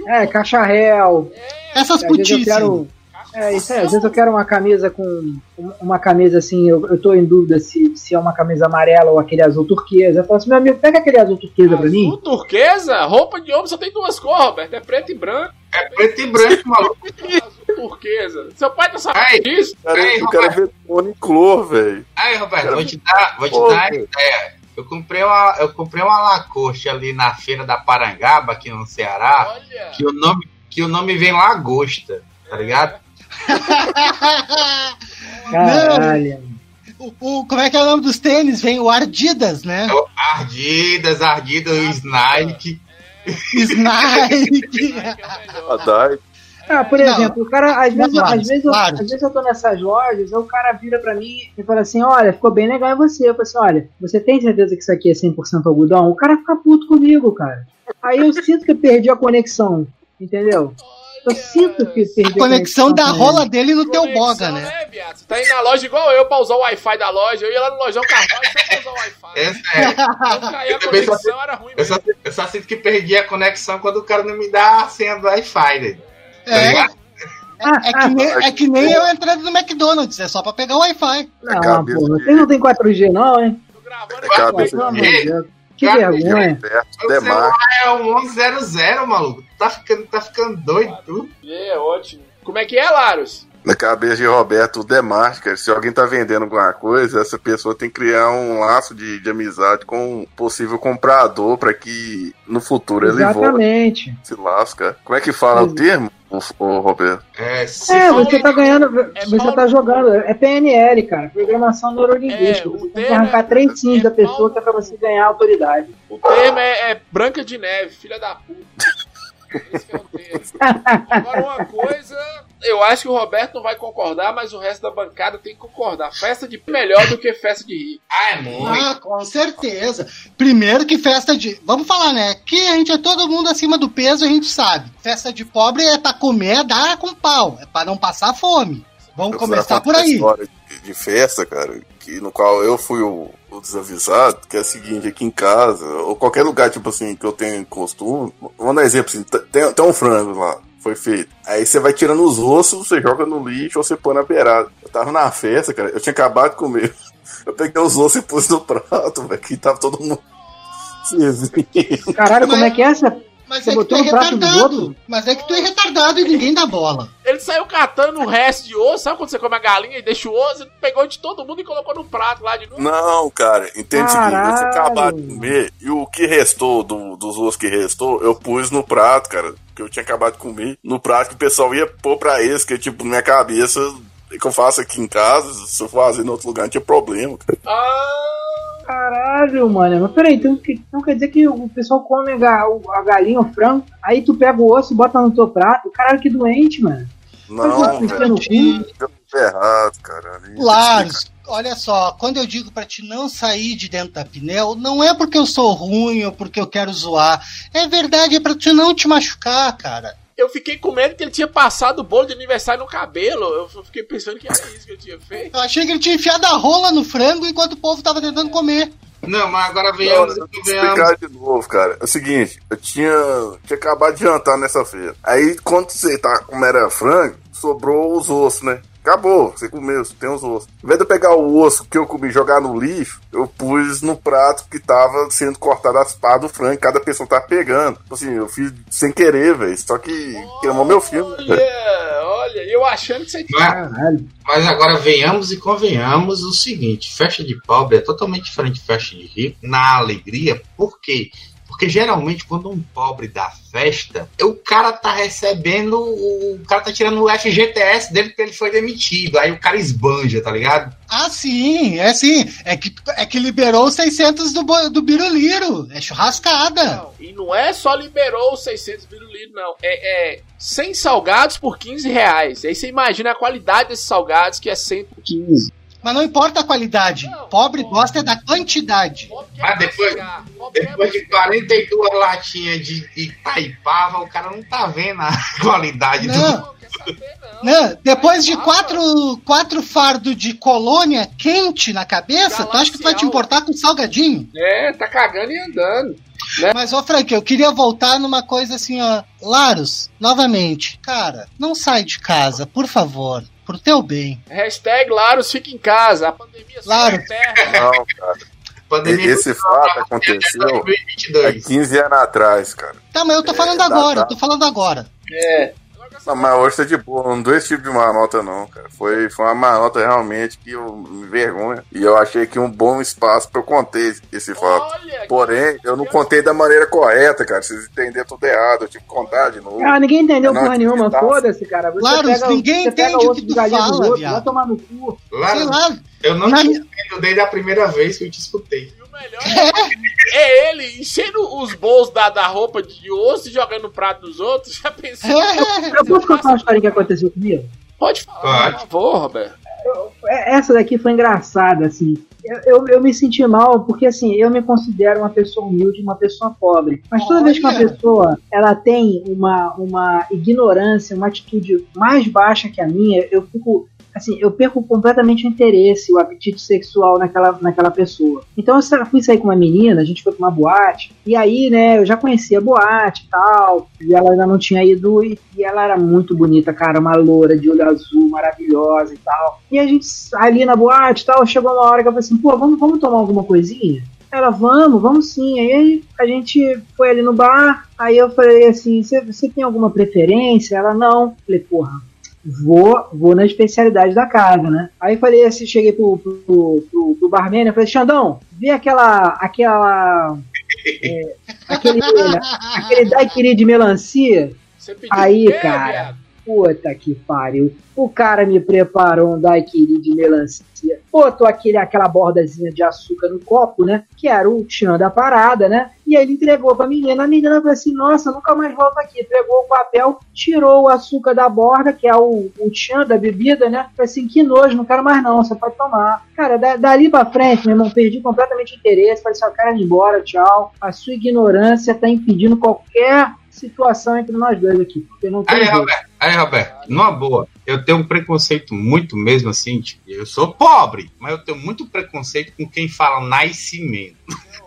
É, cacharel. Essas eu putices. quero. É, isso aí. Às vezes eu quero uma camisa com. Uma camisa assim, eu, eu tô em dúvida se, se é uma camisa amarela ou aquele azul turquesa. Eu falo assim, meu amigo, pega aquele azul turquesa pra mim. Azul turquesa? Roupa de homem só tem duas cores, Roberto. É preto e branco. É preto e branco, maluco. Azul turquesa. Seu pai tá sabendo disso? Cara, Ei, eu quero ver Uniclor, velho. Aí, Roberto, vou te dar, vou te Pô, dar uma velho. ideia. Eu comprei uma, eu comprei uma Lacoste ali na feira da Parangaba, aqui no Ceará, Olha. que o nome, que o nome vem Lagosta, tá ligado? [LAUGHS] Caralho. o, o- como é que é o nome dos tênis? Vem o Ardidas, né? É o Ardidas, Ardidas, o Snike. [LAUGHS] Snike. [LAUGHS] A Dai. Ah, por Não. exemplo, o cara, às vezes, Não, às, vezes eu, às vezes eu tô nessas lojas, aí o cara vira pra mim e fala assim, olha, ficou bem legal em você. Eu falo assim, olha, você tem certeza que isso aqui é 100% algodão? O cara fica puto comigo, cara. Aí eu sinto que eu perdi a conexão, entendeu? Eu sinto que perdi A conexão da rola dele no teu Conexão, boga, né? viado? Você tá indo na loja igual eu pra usar o Wi-Fi da loja. Eu ia lá no Lojão Carvalho só pra usar o Wi-Fi. É. Cair a Eu também só conexão era ruim Eu só, eu só sinto que perdi a conexão quando o cara não me dá a senha do Wi-Fi, né? Tá É, é, que nem, é que nem eu entrando no McDonald's, é só pra pegar o Wi-Fi. Não, cabeça pô, dele. vocês não tem 4G não, hein? Tô gravando É aqui. Que Cara, vergonha. Perto, O Demar. celular é um 1100, maluco. Tá ficando, tá ficando doido. É, ótimo. Como é que é, Larus? Na cabeça de Roberto, cara. Se alguém tá vendendo alguma coisa, essa pessoa tem que criar um laço de, de amizade com um possível comprador para que no futuro ele volte. Exatamente. Se lasca. Como é que fala o termo, o, Roberto? É, É, você tá ganhando, É você Paulo- tá jogando, é PNL, cara, programação neurolinguística. É, você tem que arrancar é- três sims é da pessoa que é pra você ganhar autoridade. O termo é, é Branca de Neve, filha da puta. Esse é. Agora, uma coisa, eu acho que o Roberto não vai concordar, mas o resto da bancada tem que concordar. Festa de melhor do que festa de rico. Ah, é muito. Ah, com certeza. Primeiro que festa de. Vamos falar, né? Que a gente é todo mundo acima do peso, a gente sabe. Festa de pobre é pra comer, dar com pau. É pra não passar fome. Vamos Eu começar por aí. história de, de festa, cara, que, no qual eu fui o, o desavisado, que é o seguinte, aqui em casa, ou qualquer lugar, tipo assim, que eu tenho costume, vamos dar exemplo assim, tem, tem um frango lá, foi feito. Aí você vai tirando os ossos, você joga no lixo ou você põe na beirada. Eu tava na festa, cara, eu tinha acabado de comer. [LAUGHS] Eu peguei os ossos e pus no prato, velho, que tava todo mundo. [LAUGHS] Caralho, como é que é essa? Mas Você é que tu é retardado. Mas é que tu é retardado e ninguém dá bola. Ele saiu catando o resto de osso, sabe quando você come a galinha e deixa o osso? Ele pegou de todo mundo e colocou no prato lá de novo. Não, cara, entende o seguinte, eu tinha Caralho. acabado de comer e o que restou do- dos ossos que restou, eu pus no prato, cara, que eu tinha acabado de comer, no prato que o pessoal ia pôr pra eles, que tipo, na minha cabeça, que eu faço aqui em casa, se eu fazer em outro lugar, não tinha problema, cara. Ah, Caralho, mano. Mas peraí, então, então quer dizer que o pessoal come a, galinha, o frango, aí tu pega o osso e bota no teu prato. Caralho, que doente, mano. Não, velho, cu. deu tudo errado, cara. Ali- Lars, olha só, quando eu digo pra te não sair de dentro da pneu, não é porque eu sou ruim ou porque eu quero zoar. É verdade, é pra tu não te machucar, cara. Eu fiquei com medo que ele tinha passado o bolo de aniversário no cabelo. Eu fiquei pensando que era isso que ele tinha feito. Eu achei que ele tinha enfiado a rola no frango enquanto o povo tava tentando comer. Não, mas agora venhamos e explicar de novo, cara. É o seguinte, eu tinha, tinha acabado de jantar nessa feira. Aí, quando você tá, como era frango, sobrou os ossos, né? Acabou, você comeu, você tem os ossos. Em vez de eu pegar o osso que eu comi e jogar no lixo, eu pus no prato que tava sendo cortado as pás do frango, cada pessoa tava pegando. Tipo Assim, eu fiz sem querer, velho. Só que queimou meu filme. Olha, olha, eu achando que você tinha. Caralho. mas agora venhamos e convenhamos o seguinte: festa de pobre é totalmente diferente de festa de rico na alegria, por quê? Porque geralmente quando um pobre dá festa, o cara tá recebendo, o cara tá tirando o FGTS dele porque ele foi demitido. Aí o cara esbanja, tá ligado? Ah, sim, é sim. É que, é que liberou os 600 do, do Biruliro. É churrascada. Não, e não é só liberou os 600 birulitos, não. É, é 100 salgados por 15 reais. Aí você imagina a qualidade desses salgados, que é 100 por 15. Mas não importa a qualidade. Não, Pobre não. gosta é da quantidade. Mas depois- Depois de mastigar. 42 latinhas de Itaipava, o cara não tá vendo a [LAUGHS] qualidade do. Não. Não, quer saber, não. Né? Depois de quatro, quatro fardos de colônia quente na cabeça, tu acha que tu vai te importar com salgadinho? É, tá cagando e andando. Mas, ô Frank, eu queria voltar numa coisa assim, ó. Laros, novamente, cara, não sai de casa, por favor. Pro teu bem. Hashtag Laros fica em casa. A pandemia Laros. Não, cara. Pandemia Esse fato aconteceu há 2022. 15 anos atrás, cara. Tá, mas eu tô É, falando dá- agora, dá. eu tô falando agora. É. Não, mas hoje tá de boa, não dou esse tipo de manota não, cara. Foi, foi uma manota realmente que eu me vergonha. E eu achei que um bom espaço pra eu conter esse fato. Olha, Porém, eu não contei da maneira correta, cara. Vocês entenderam tudo errado, eu tive que contar de novo. Ah, ninguém entendeu Não, porra nenhuma, foda-se, cara. Você Claro, pega, ninguém entende o que tu fala, outros, viado. Vai tomar no cu. Lá, Sei lá, eu não na te entendo desde a primeira vez que eu te escutei. E melhor é ele enchendo os bolsos da, da roupa de osso e jogando no prato dos outros. [LAUGHS] Já pensou? Eu posso contar uma história que aconteceu comigo? Pode falar, Pode. por favor, Roberto. É- Essa daqui foi engraçada, assim. Eu, eu, eu me senti mal porque, assim, eu me considero uma pessoa humilde, uma pessoa pobre. Mas toda vez que uma Olha. pessoa ela tem uma, uma ignorância, uma atitude mais baixa que a minha, eu fico. Assim, eu perco completamente o interesse, o apetite sexual naquela, naquela pessoa. Então eu fui sair com uma menina, a gente foi pra uma boate, e aí, né, eu já conhecia a boate e tal, e ela ainda não tinha ido, e, e ela era muito bonita, cara, uma loura de olho azul, maravilhosa e tal. E a gente, ali na boate e tal, chegou uma hora que eu falei assim, pô, vamos, vamos tomar alguma coisinha? Ela, vamos, vamos sim. Aí a gente foi ali no bar, aí eu falei assim, você tem alguma preferência? Ela, não. Falei, porra, vou, vou na especialidade da casa, né? Aí falei assim, cheguei pro, pro, pro, pro barman, eu falei, Xandão, vê aquela, aquela, é, aquele, aquele daiquiri de melancia. Aí, o quê, cara. viado? Puta que pariu. O cara me preparou um daiquiri de melancia. Botou aquele, aquela bordazinha de açúcar no copo, né? Que era o tchan da parada, né? E aí ele entregou pra menina. A menina falou assim: Nossa, nunca mais volto aqui. Pegou o papel, tirou o açúcar da borda, que é o, o tchan da bebida, né? Falei assim: Que nojo, não quero mais não, você pode tomar. Cara, da- dali pra frente, meu irmão, perdi completamente o interesse. Falei assim: quero ir embora, tchau. A sua ignorância tá impedindo qualquer situação entre nós dois aqui. Porque não tem Aí. Roberto, aí, Roberto, numa boa, eu tenho um preconceito muito mesmo assim, tipo, eu sou pobre, mas eu tenho muito preconceito com quem fala nascimento.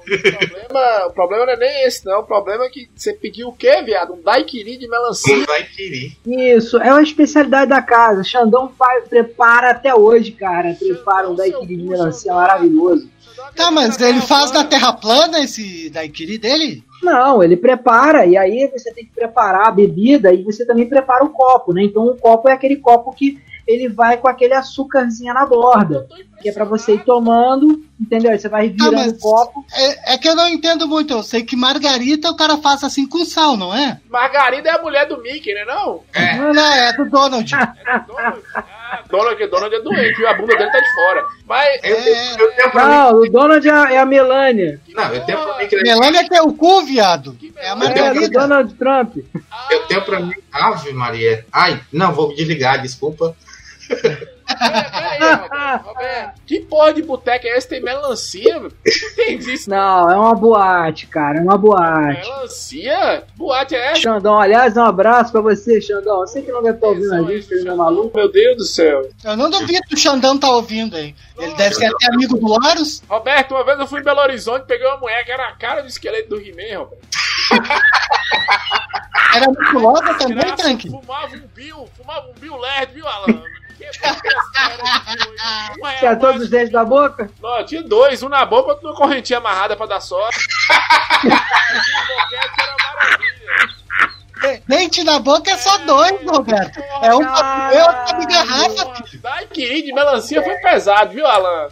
O problema, o problema não é nem esse, não. O problema é que você pediu o quê, viado? Um daiquiri de melancia. Vai querer. Isso, é uma especialidade da casa. Xandão faz, prepara até hoje, cara. Prepara um daiquiri de melancia maravilhoso. Tá, mas ele faz na terra plana esse daiquiri dele? Não, ele prepara, e aí você tem que preparar a bebida e você também prepara o copo, né? Então o copo é aquele copo que ele vai com aquele açúcarzinho na borda, que é pra você ir tomando, entendeu? Aí você vai virando mas- o copo. É, é que eu não entendo muito. Eu sei que margarita o cara faz assim com sal, não é? Margarida é a mulher do Mickey, né? Não? É. Não, não, é do Donald. [LAUGHS] [LAUGHS] É do Donald. Ah, Donald, Donald é doente, viu? A bunda dele tá de fora. Mas. Eu, É. eu tenho pra mim. Não, o Donald é a, é a Melania. Não, eu tenho pra mim que ele Melania que é o cu, viado. É a É, margarida. Donald Trump. Eu tenho pra mim. Ave Maria. Ai, não, vou desligar, desculpa. Peraí, Roberto, Roberto. Que porra de boteca é esse? Tem melancia? Não entendi isso. Não, é uma boate, cara, é uma boate. Melancia? Boate é essa? Xandão, aliás, um abraço pra você, Xandão. Eu sei que não deve estar ouvindo a gente, que ele não é maluco. Meu Deus do céu. Eu não duvido que o Xandão tá ouvindo aí. Ele deve ser até amigo do Horus. Roberto, uma vez eu fui em Belo Horizonte peguei uma mulher que era a cara do esqueleto do He-Man, Roberto. Era musculosa também, Graça, Tanque. Fumava um Bill, fumava um Bill Lerd, viu, Alan? Que Tinha era todos os dentes da boca? Não, tinha dois, um na boca, outro numa correntinha amarrada pra dar sorte. [LAUGHS] Dente na boca é só dois, Roberto. É um pra comer, outro pra de garrafa. Daiquiri de melancia foi pesado, viu, Alan?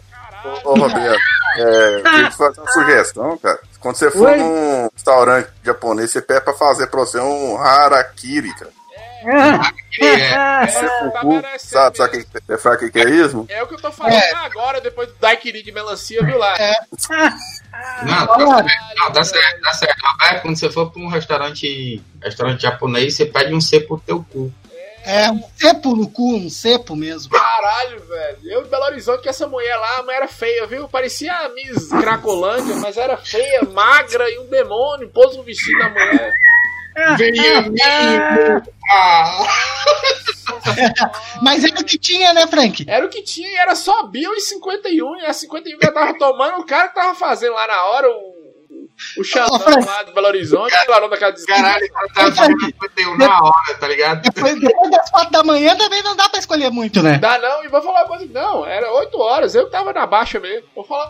Ô, Roberto, é, eu queria te fazer uma sugestão, cara. Quando você for Oi? num restaurante japonês, você pede pra fazer pra você um harakiri, cara. É. [LAUGHS] Você tá sabe, sabe o que, você sabe o que que é isso? É o que eu tô fazendo agora, depois do daiquiri de melancia, viu lá? Não, tá certo, não, tá certo, tá certo. Roberto, quando você for pra um restaurante, restaurante japonês, você pede um C pro teu cu. É um cepo no cu, um cepo mesmo. Caralho, velho. Eu em Belo Horizonte, que essa mulher lá, a mulher era feia, viu? Parecia a Miss Cracolândia, mas era feia, magra e um demônio. Pôs um vestido na mulher. Veniaminho! Ah! [LAUGHS] Mas era o que tinha, né, Frank? Era o que tinha, e era só Bill e 51. E a 51 que eu tava tomando, o cara que tava fazendo lá na hora, o, o Xandão Frank. lá de Belo Horizonte, lá no daquela desgraça. Caralho, cara fazendo 51 na hora, tá ligado? Depois, depois das quatro da manhã também não dá pra escolher muito, né? Dá não, e vou falar uma coisa, não, era 8 horas, eu tava na baixa mesmo. Vou falar.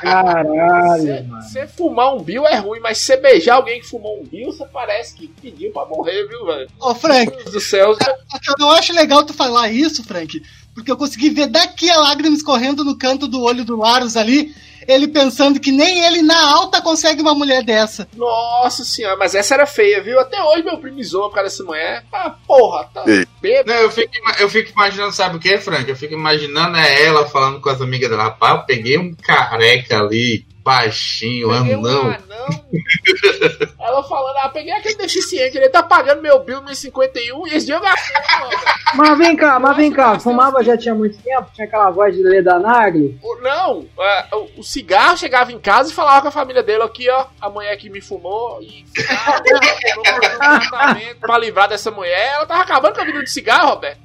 Caralho. Você fumar um Bill é ruim, mas você beijar alguém que fumou um Bill, você parece que pediu pra morrer, viu, velho? Ô, Frank, Meu Deus do céu. eu não acho legal tu falar isso, Frank, porque eu consegui ver daqui a lágrima escorrendo no canto do olho do Larus ali, ele pensando que nem ele na alta consegue uma mulher dessa. Nossa senhora, mas essa era feia, viu? Até hoje meu primo zoa por causa dessa mulher. Ah, porra, tá bêbado. Não, eu fico, eu fico imaginando, sabe o que, Frank? Eu fico imaginando é ela falando com as amigas dela. Rapaz, eu peguei um careca ali, baixinho, Peguei um anão. anão. [LAUGHS] Ela falando, ah, peguei aquele deficiente, ele tá pagando meu bill 1051 e esse dia eu gastei, mano. Mas vem cá, mas vem cá, fumava já tinha muito tempo? Tinha aquela voz de Leda Nagli? Não, é, o, cigarro chegava em casa e falava com a família dele aqui, ó, a mulher que me fumou e um [LAUGHS] pra livrar dessa mulher. Ela tava acabando com a vida de cigarro, Roberto.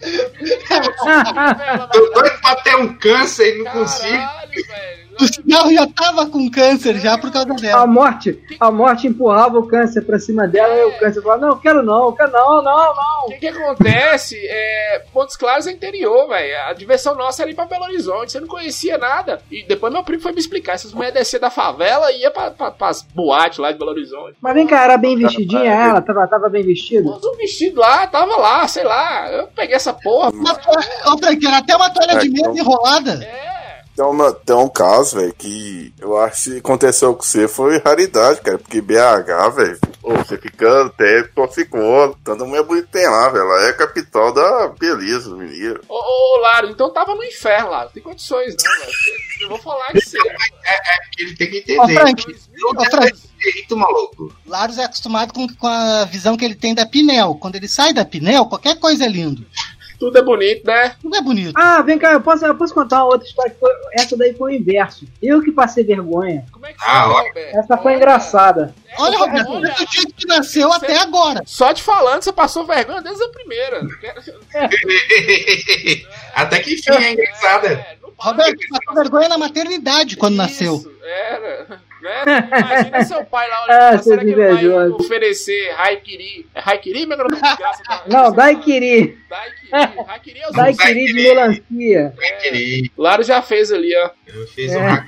Tô doido pra ter um câncer e não consigo. Caralho, velho. O cigarro já tava com câncer já por causa A dela. morte, a morte empurrava o câncer pra cima dela e o câncer falava, não, quero não, quero não, não, O não. que, que acontece? É, Pontos Claros é interior, velho. A diversão nossa era ir pra Belo Horizonte. Você não conhecia nada. E depois meu primo foi me explicar. Essas mulheres desciam da favela e ia pra, pra, pras boates lá de Belo Horizonte. Mas vem cá, era bem vestidinha ela? Tava, tava bem vestida? O vestido lá, tava lá, sei lá. Eu peguei essa porra. Uma Ô, Frank, era até uma toalha É, de mesa então- enrolada. É. Tem, uma, tem um caso, velho, que eu acho que aconteceu com você foi raridade, cara. Porque BH, velho, você fica até ficou. Tanta mulher bonita tem lá, velho. Ela é a capital da beleza, menino. Ô, ô, Laro, então tava no inferno lá. Não tem condições, não, velho. Eu vou falar que você. Ele tem que Ô, entender. Frank, 2000, ô, Frank, Direito, maluco. Laros é acostumado com, com a visão que ele tem da Pinel. Quando ele sai da Pinel, qualquer coisa é lindo. Tudo é bonito, né? Tudo é bonito. Ah, vem cá, eu posso, eu posso contar uma outra história que foi. Essa daí foi o inverso. Eu que passei vergonha. Como é que Ah, foi, ó. Roberto? Essa foi Olha, engraçada. Olha, Roberto, olha. desde o dia que nasceu até agora. Só te falando, você passou vergonha desde a primeira. [LAUGHS] Até que enfim, é engraçada. É. Roberto, passou vergonha na maternidade quando nasceu. Isso, Era. Né? [LAUGHS] Imagina seu pai lá Ah, olhando seu será que ele vai oferecer Raikiri? É Raikiri, meu nome de graça? Não, Daiquiri. Daiquiri. Raikiri é os Daiquiri de melancia. É querido. Laro já fez ali, ó. Eu fiz É. um hack.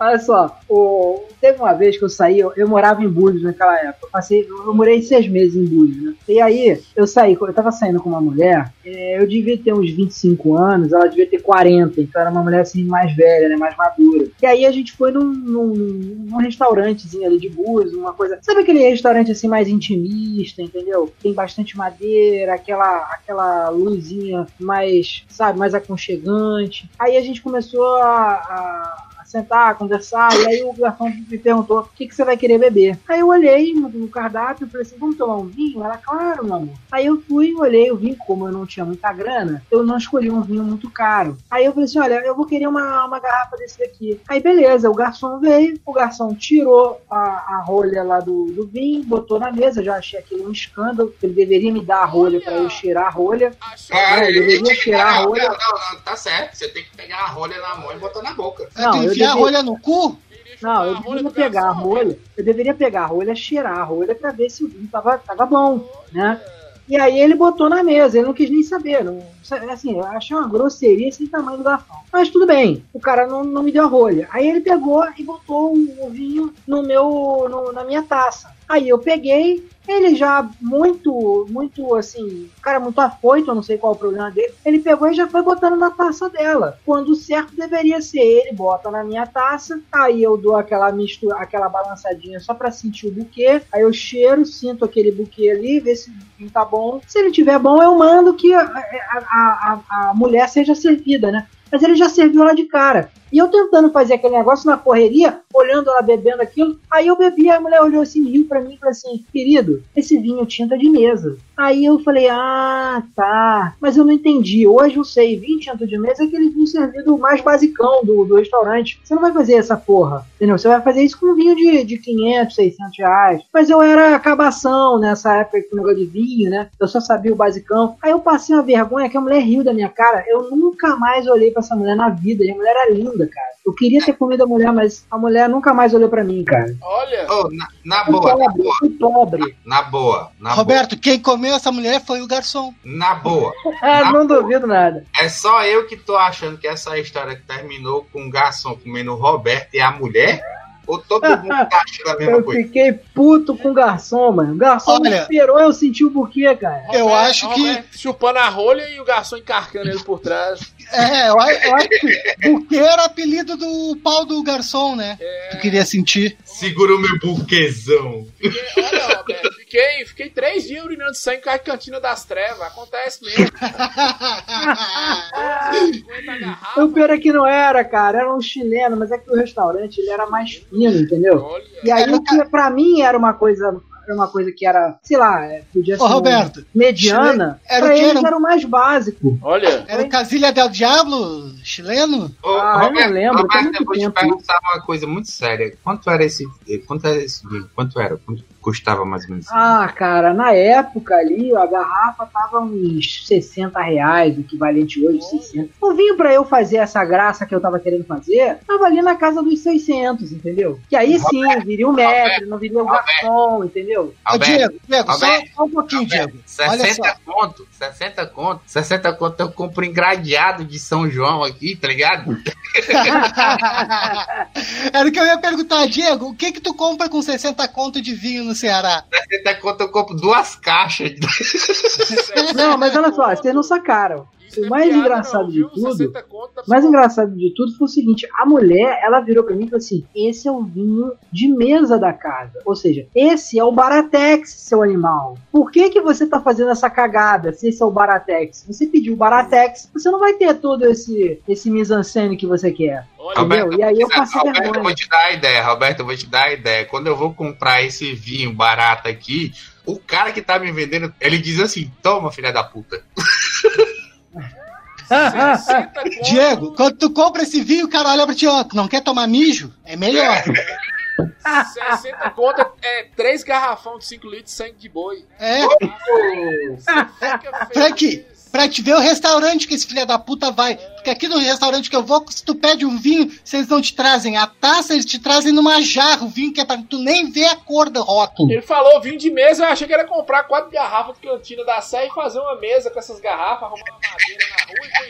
Olha só, o- teve uma vez que eu saí, eu, eu morava em Búzios naquela época. Eu, passei, eu morei seis meses em Búzios, né? E aí, eu saí, eu tava saindo com uma mulher, é, eu devia ter uns 25 anos, ela devia ter 40, então era uma mulher assim mais velha, né? Mais madura. E aí a gente foi num, num, num restaurantezinho ali de Búzios, uma coisa. Sabe aquele restaurante assim mais intimista, entendeu? Tem bastante madeira, aquela, aquela luzinha mais, sabe, mais aconchegante. Aí a gente começou a- a a sentar, conversar, e aí o garçom me perguntou o que, que você vai querer beber. Aí eu olhei no, cardápio e falei assim, vamos tomar um vinho? Ela, claro, meu amor. Aí eu fui, olhei o vinho, como eu não tinha muita grana, eu não escolhi um vinho muito caro. Aí eu falei assim, olha, eu vou querer uma, uma garrafa desse daqui. Aí beleza, o garçom veio, o garçom tirou a, a rolha lá do, do vinho, botou na mesa, já achei aquilo um escândalo, ele deveria me dar a rolha para eu cheirar a rolha. Ah, ele deveria cheirar a rolha. Não, não, não, tá certo. Você tem que pegar a rolha na mão e botar na boca. Não, eu enfiar a devia- rolha no cu? Não, eu deveria pegar a rolha, eu deveria pegar a rolha, cheirar a rolha pra ver se o vinho tava, tava bom, né? E aí ele botou na mesa, ele não quis nem saber. Não, assim, eu achei uma grosseria sem tamanho do garfão. Mas tudo bem, o cara não, não me deu a rolha. Aí ele pegou e botou o, o vinho no meu, no- na minha taça. Aí eu peguei, ele já muito, muito assim, cara muito afoito, eu não sei qual é o problema dele. Ele pegou e já foi botando na taça dela. Quando o certo deveria ser ele, bota na minha taça, aí eu dou aquela mistura, aquela balançadinha só pra sentir o buquê. Aí eu cheiro, sinto aquele buquê ali, ver se o vinho tá bom. Se ele tiver bom, eu mando que a, a, a- a mulher seja servida, né? Mas ele já serviu ela de cara. E eu tentando fazer aquele negócio na correria, olhando ela bebendo aquilo. Aí eu bebi, a mulher olhou assim, riu pra mim e falou assim: Querido, esse vinho tinta de mesa. Aí eu falei: Ah, tá. Mas eu não entendi. Hoje eu sei: vinho tinta de mesa é aquele vinho servido mais basicão do, do restaurante. Você não vai fazer essa porra, entendeu? Você vai fazer isso com um vinho de, de 500, 600 reais. Mas eu era acabação nessa época com o negócio de vinho, né? Eu só sabia o basicão. Aí eu passei uma vergonha que a mulher riu da minha cara. Eu nunca mais olhei pra essa mulher na vida. E a mulher era linda, cara. Eu queria ter comido a mulher, mas a mulher nunca mais olhou pra mim, cara. Olha, Ô, na, na Fui boa, na pobre, boa, pobre. na boa, na Roberto, quem comeu essa mulher foi o garçom. boa. Na boa. [LAUGHS] Ah, não duvido nada. É só eu que tô achando que essa história que terminou com o garçom comendo o Roberto e a mulher? Ou todo mundo tá [LAUGHS] achando a mesma Eu coisa? fiquei puto com o garçom, mano. O garçom me Olha- esperou, eu senti o buquê, cara. Eu Roberto- acho que- Roberto chupando a rolha e o garçom encarcando ele por trás. É, eu, eu acho que o que era apelido do pau do garçom, né? Tu queria sentir. Segura o meu buquezão. Fiquei, olha, Roberto, fiquei, fiquei três dias urinando sangue com a cantina das trevas. Acontece mesmo. Garrafa. O pior é que não era, cara. Era um chileno, mas é que o restaurante ele era mais fino, entendeu? Olha. E aí, o que pra mim era uma coisa comprar uma coisa que era, sei lá, é, podia ser Ô, Roberto, mediana, era o pra que eles era? o mais básico. Olha, Era o Casilha del Diablo chileno? Ô, Ah, eu não lembro, Roberto, eu vou te tempo. perguntar uma coisa muito séria. Quanto era esse. Quanto era esse? Quanto era? Quanto custava mais ou menos? Ah, cara, na época ali, a garrafa tava uns 60 reais, o equivalente hoje, 60. O vinho pra eu fazer essa graça que eu tava querendo fazer, tava ali na casa dos 600, entendeu? Que aí sim, viria o mestre, não viria o garçom, entendeu? Ô, Alberto, Diego, Diego, só, Alberto, só um pouquinho, Alberto, Diego. Olha 60 só. conto, 60 conto, 60 conto eu compro engradeado de São João aqui, tá ligado? [LAUGHS] Era o que eu ia perguntar, Diego, o que que tu compra com 60 conto de vinho no Ceará? 60 conto eu compro duas caixas. Não, mas olha só, vocês não sacaram. Isso O é mais piada, engraçado não, de viu? tudo- 60 conto dá O mais engraçado de tudo foi o seguinte: a mulher, ela virou pra mim e falou assim: esse é o vinho de mesa da casa. Ou seja, esse é o Baratex, seu animal. Por que que você tá fazendo essa cagada se esse é o Baratex? Você pediu o Baratex, você não vai ter todo esse, esse mise-en-scène que você quer. Olha, Entendeu? E aí eu passei Roberto, eu vergonha. vou te dar a ideia, Roberto, eu vou te dar a ideia. Quando eu vou comprar esse vinho barato aqui, o cara que tá me vendendo, ele diz assim: toma, filha da puta. [LAUGHS] 60 [LAUGHS] conto. Diego, quando tu compra esse vinho, o cara olha pra ti, ó, não quer tomar mijo? É melhor. 60 conto é 3 garrafão de 5 litros de sangue de boi. É, Fica Frank. Pra te ver o restaurante que esse filho da puta vai. Porque aqui no restaurante que eu vou, se tu pede um vinho, eles não te trazem a taça, eles te trazem numa jarra o vinho que é pra tu nem ver a cor do rótulo. Ele falou vinho de mesa, eu achei que era comprar quatro garrafas de cantina da Sé e fazer uma mesa com essas garrafas, arrumar uma madeira na rua e pôr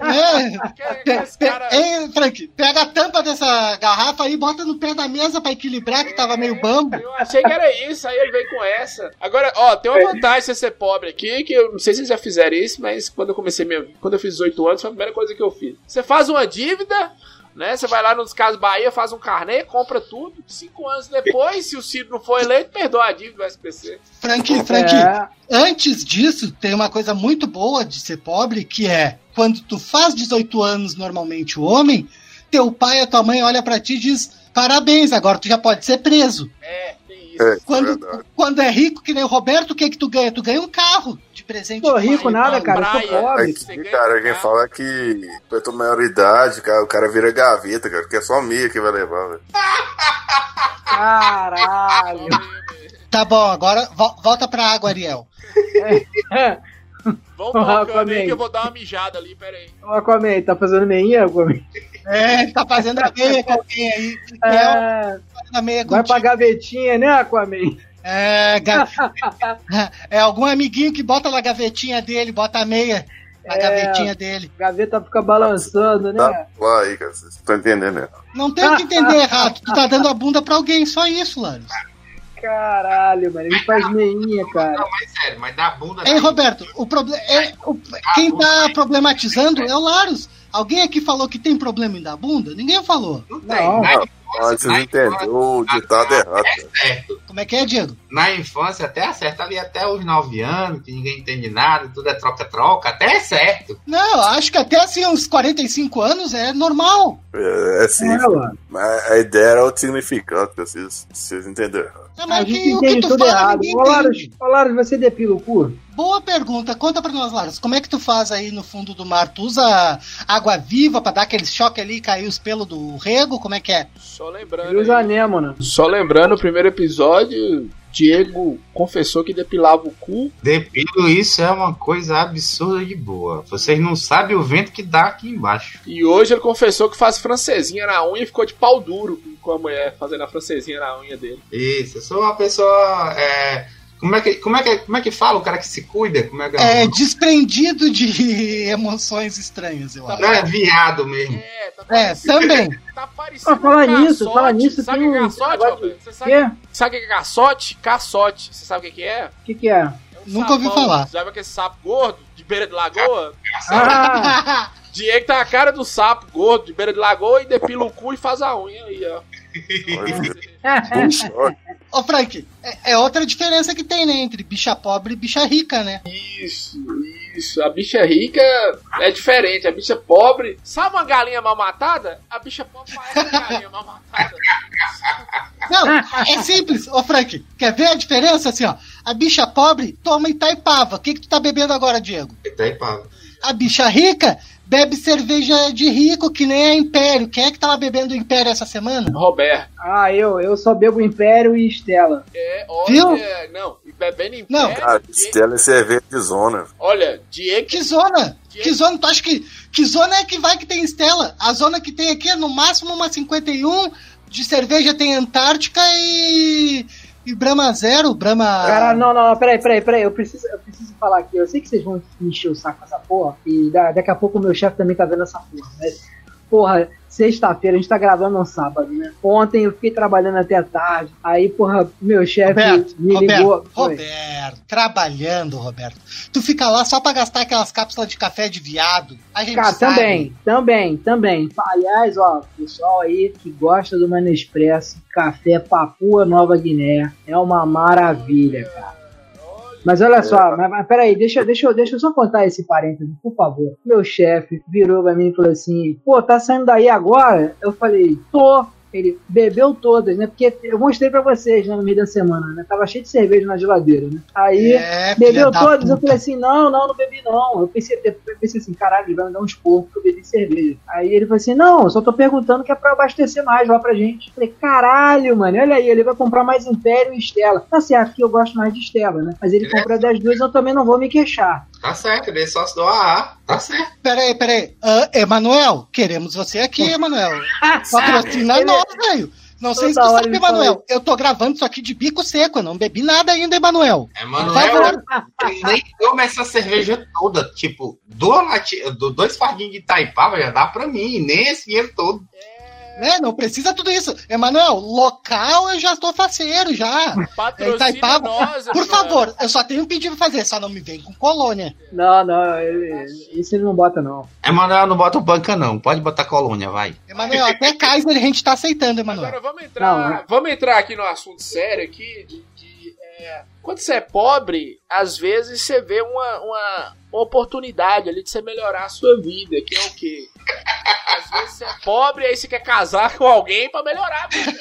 É. Pe- cara- Ei, Frank, pega a tampa dessa garrafa aí, bota no pé da mesa pra equilibrar, que tava meio bambo. Eu achei que era isso, aí ele veio com essa. Agora, ó, tem uma vantagem você ser pobre aqui, que eu não sei se vocês já fizeram isso, mas quando eu comecei minha vida, quando eu fiz 18 anos, foi a primeira coisa que eu fiz. Você faz uma dívida, né? Você vai lá nos Casas Bahia, faz um carnê, compra tudo. Cinco anos depois, se o Ciro não for eleito, perdoa a dívida do SPC. Frank, Frank, É, antes disso, tem uma coisa muito boa de ser pobre, que é quando tu faz 18 anos, normalmente o homem, teu pai ou tua mãe olha pra ti e diz: parabéns, agora tu já pode ser preso. É, tem isso. É, Quando, verdade. quando é rico, que nem o Roberto, o que que tu ganha? Tu ganha um carro de presente. Do rico pai nada, cara, praia. pobre. Você Aqui, ganha cara, quem carro. fala é que eu tô maioridade, cara, o cara vira gaveta, cara, que é só meia que vai levar, velho. Caralho. Tá bom, agora vo- volta pra água, Ariel. [LAUGHS] Vamos colocando aí Aquaman. que eu vou dar uma mijada ali, pera aí. Ô, Aquaman, tá fazendo meinha, Aquaman? É, tá fazendo a meia com alguém aí. É, É, a meia vai contigo. pra gavetinha, né, Aquaman? É, ga- [LAUGHS] é algum amiguinho que bota na gavetinha dele, bota a meia na É. gavetinha dele. Gaveta fica balançando, né? lá aí, cara, vocês estão entendendo, né? Não tem o que entender errado. Tu tá dando a bunda pra alguém, só isso, Laros. Caralho, mano. Ele faz meinha, cara. Não, mas sério, mas dá bunda. Ei, Roberto, o proble- é, o- quem tá problematizando é o Laros. Alguém aqui falou que tem problema em dar bunda? Ninguém falou. Não tem. Não. Infância, vocês entenderam o ditado errado, cara. certo. Como é que é, Diego? na infância até acerta ali até os 9 anos, que ninguém entende nada, tudo é troca-troca, até é certo. Não, eu acho que até assim, uns 45 anos é normal. É, é sim, É, a ideia era o significado, vocês, vocês entenderam É, A mas gente que, o que entende tu tudo errado. ô, Laros, você depila o cu? Boa pergunta. Conta pra nós, Laros. Como é que tu faz aí no fundo do mar? Tu usa água viva pra dar aquele choque ali e cair os pelos do rego? Como é que é? Só lembrando. Ele usa anêmona. Só lembrando, o primeiro episódio, Diego confessou que depilava o cu. Depilo, isso é uma coisa absurda de boa. Vocês não sabem o vento que dá aqui embaixo. E hoje ele confessou que faz francesinha na unha e ficou de pau duro com a mulher fazendo a francesinha na unha dele. Isso, eu sou uma pessoa. é, como, é que, como, é que, como é que fala o cara que se cuida? Como é que É desprendido de [LAUGHS] emoções estranhas, eu acho. Não é viado mesmo. É, tá É, também. Tá parecendo. Ah, falar um nisso, falar nisso, Sabe o que é caçote, Roberto? Você sabe, o que é caçote? Caçote. Você sabe o que é? O que que é? É um Nunca ouvi sapão. falar. Sabe aquele sapo gordo de beira de lagoa? Ah, [LAUGHS] Diego tá a cara do sapo gordo de beira de lagoa e depila o cu e faz a unha aí, ó. Ô, Frank, é, é outra diferença que tem, né? Entre bicha pobre e bicha rica, né? Isso, Isso, a bicha rica é diferente, a bicha pobre. Sabe uma galinha mal matada? A bicha pobre parece uma galinha mal matada. Não, é simples. Ô, Frank, quer ver a diferença? Assim, ó. A bicha pobre toma Itaipava. O que, que tu tá bebendo agora, Diego? Itaipava. A bicha rica bebe cerveja de rico, que nem a Império. Quem é que tava bebendo Império essa semana? Roberto. Ah, eu, eu só bebo Império e Estela. É, Viu? olha. Não, e bebendo em Não, Cara, Die- Stella é cerveja de zona. Olha, Diego. Que zona? Que zona? Tu acha que. Que zona é que vai que tem Estela? A zona que tem aqui é no máximo uma 51. De cerveja tem Antártica e. E Brahma Zero, Brahma. Cara, não, não, peraí, peraí, peraí. Eu preciso, eu preciso falar aqui. Eu sei que vocês vão encher o saco com essa porra. E da- daqui a pouco o meu chefe também tá vendo essa porra. Mas, porra, sexta-feira, a gente tá gravando no sábado, né? Ontem eu fiquei trabalhando até tarde. Aí, porra, meu chefe me Roberto, ligou. Roberto, trabalhando, Roberto. Tu fica lá só pra gastar aquelas cápsulas de café de viado. A gente Cara, sabe. também, também, também. Aliás, ó, pessoal aí que gosta do Manespresso, café Papua Nova Guiné, é uma maravilha, cara. Mas olha só, mas, mas peraí, deixa, deixa, deixa eu só contar esse parênteses, por favor. Meu chefe virou pra mim e falou assim: pô, tá saindo daí agora? Eu falei: tô. Ele bebeu todas, né? Porque eu mostrei pra vocês né, no meio da semana, né? Tava cheio de cerveja na geladeira, né? Aí. É, Bebeu da todas, eu falei assim, não, não, não bebi não. Eu pensei, eu pensei assim, caralho, ele vai me dar uns porcos que eu bebi cerveja. Aí ele falou assim, não, eu só tô perguntando que é pra abastecer mais lá pra gente. Eu falei, caralho, mano, olha aí, ele vai comprar mais Império e Estela. Tá certo que eu gosto mais de Estela, né? Mas ele compra das duas, eu também não vou me queixar. Tá certo, ele é sócio do AA. Tá certo. Peraí, peraí. Ah, Emanuel, queremos você aqui, [LAUGHS] Emanuel. [LAUGHS] Patrocina nós, velho. Não sei se tu hora sabe, Emanuel. Eu tô gravando isso aqui de bico seco. Eu não bebi nada ainda, Emanuel. Emanuel, nem toma essa cerveja toda. Tipo, duas lati- dois fardinhos de Itaipava já dá pra mim. Nem esse dinheiro todo. Né? Não precisa tudo isso. Emanuel, local eu já estou faceiro já. Patrocina Itaipava. nós, Por favor, eu só tenho um pedido pra fazer, só não me vem com colônia. Não, não, ele, isso ele não bota não. Emanuel não bota banca, não. Pode botar colônia, vai. Emanuel, até [LAUGHS] Kaiser a gente tá aceitando, Emanuel. Agora vamos entrar, Não, é. vamos entrar aqui no assunto sério aqui de, é, quando você é pobre, às vezes você vê uma, uma oportunidade ali de você melhorar a sua vida, que é o quê? Às vezes você é pobre aí você quer casar com alguém pra melhorar a vida.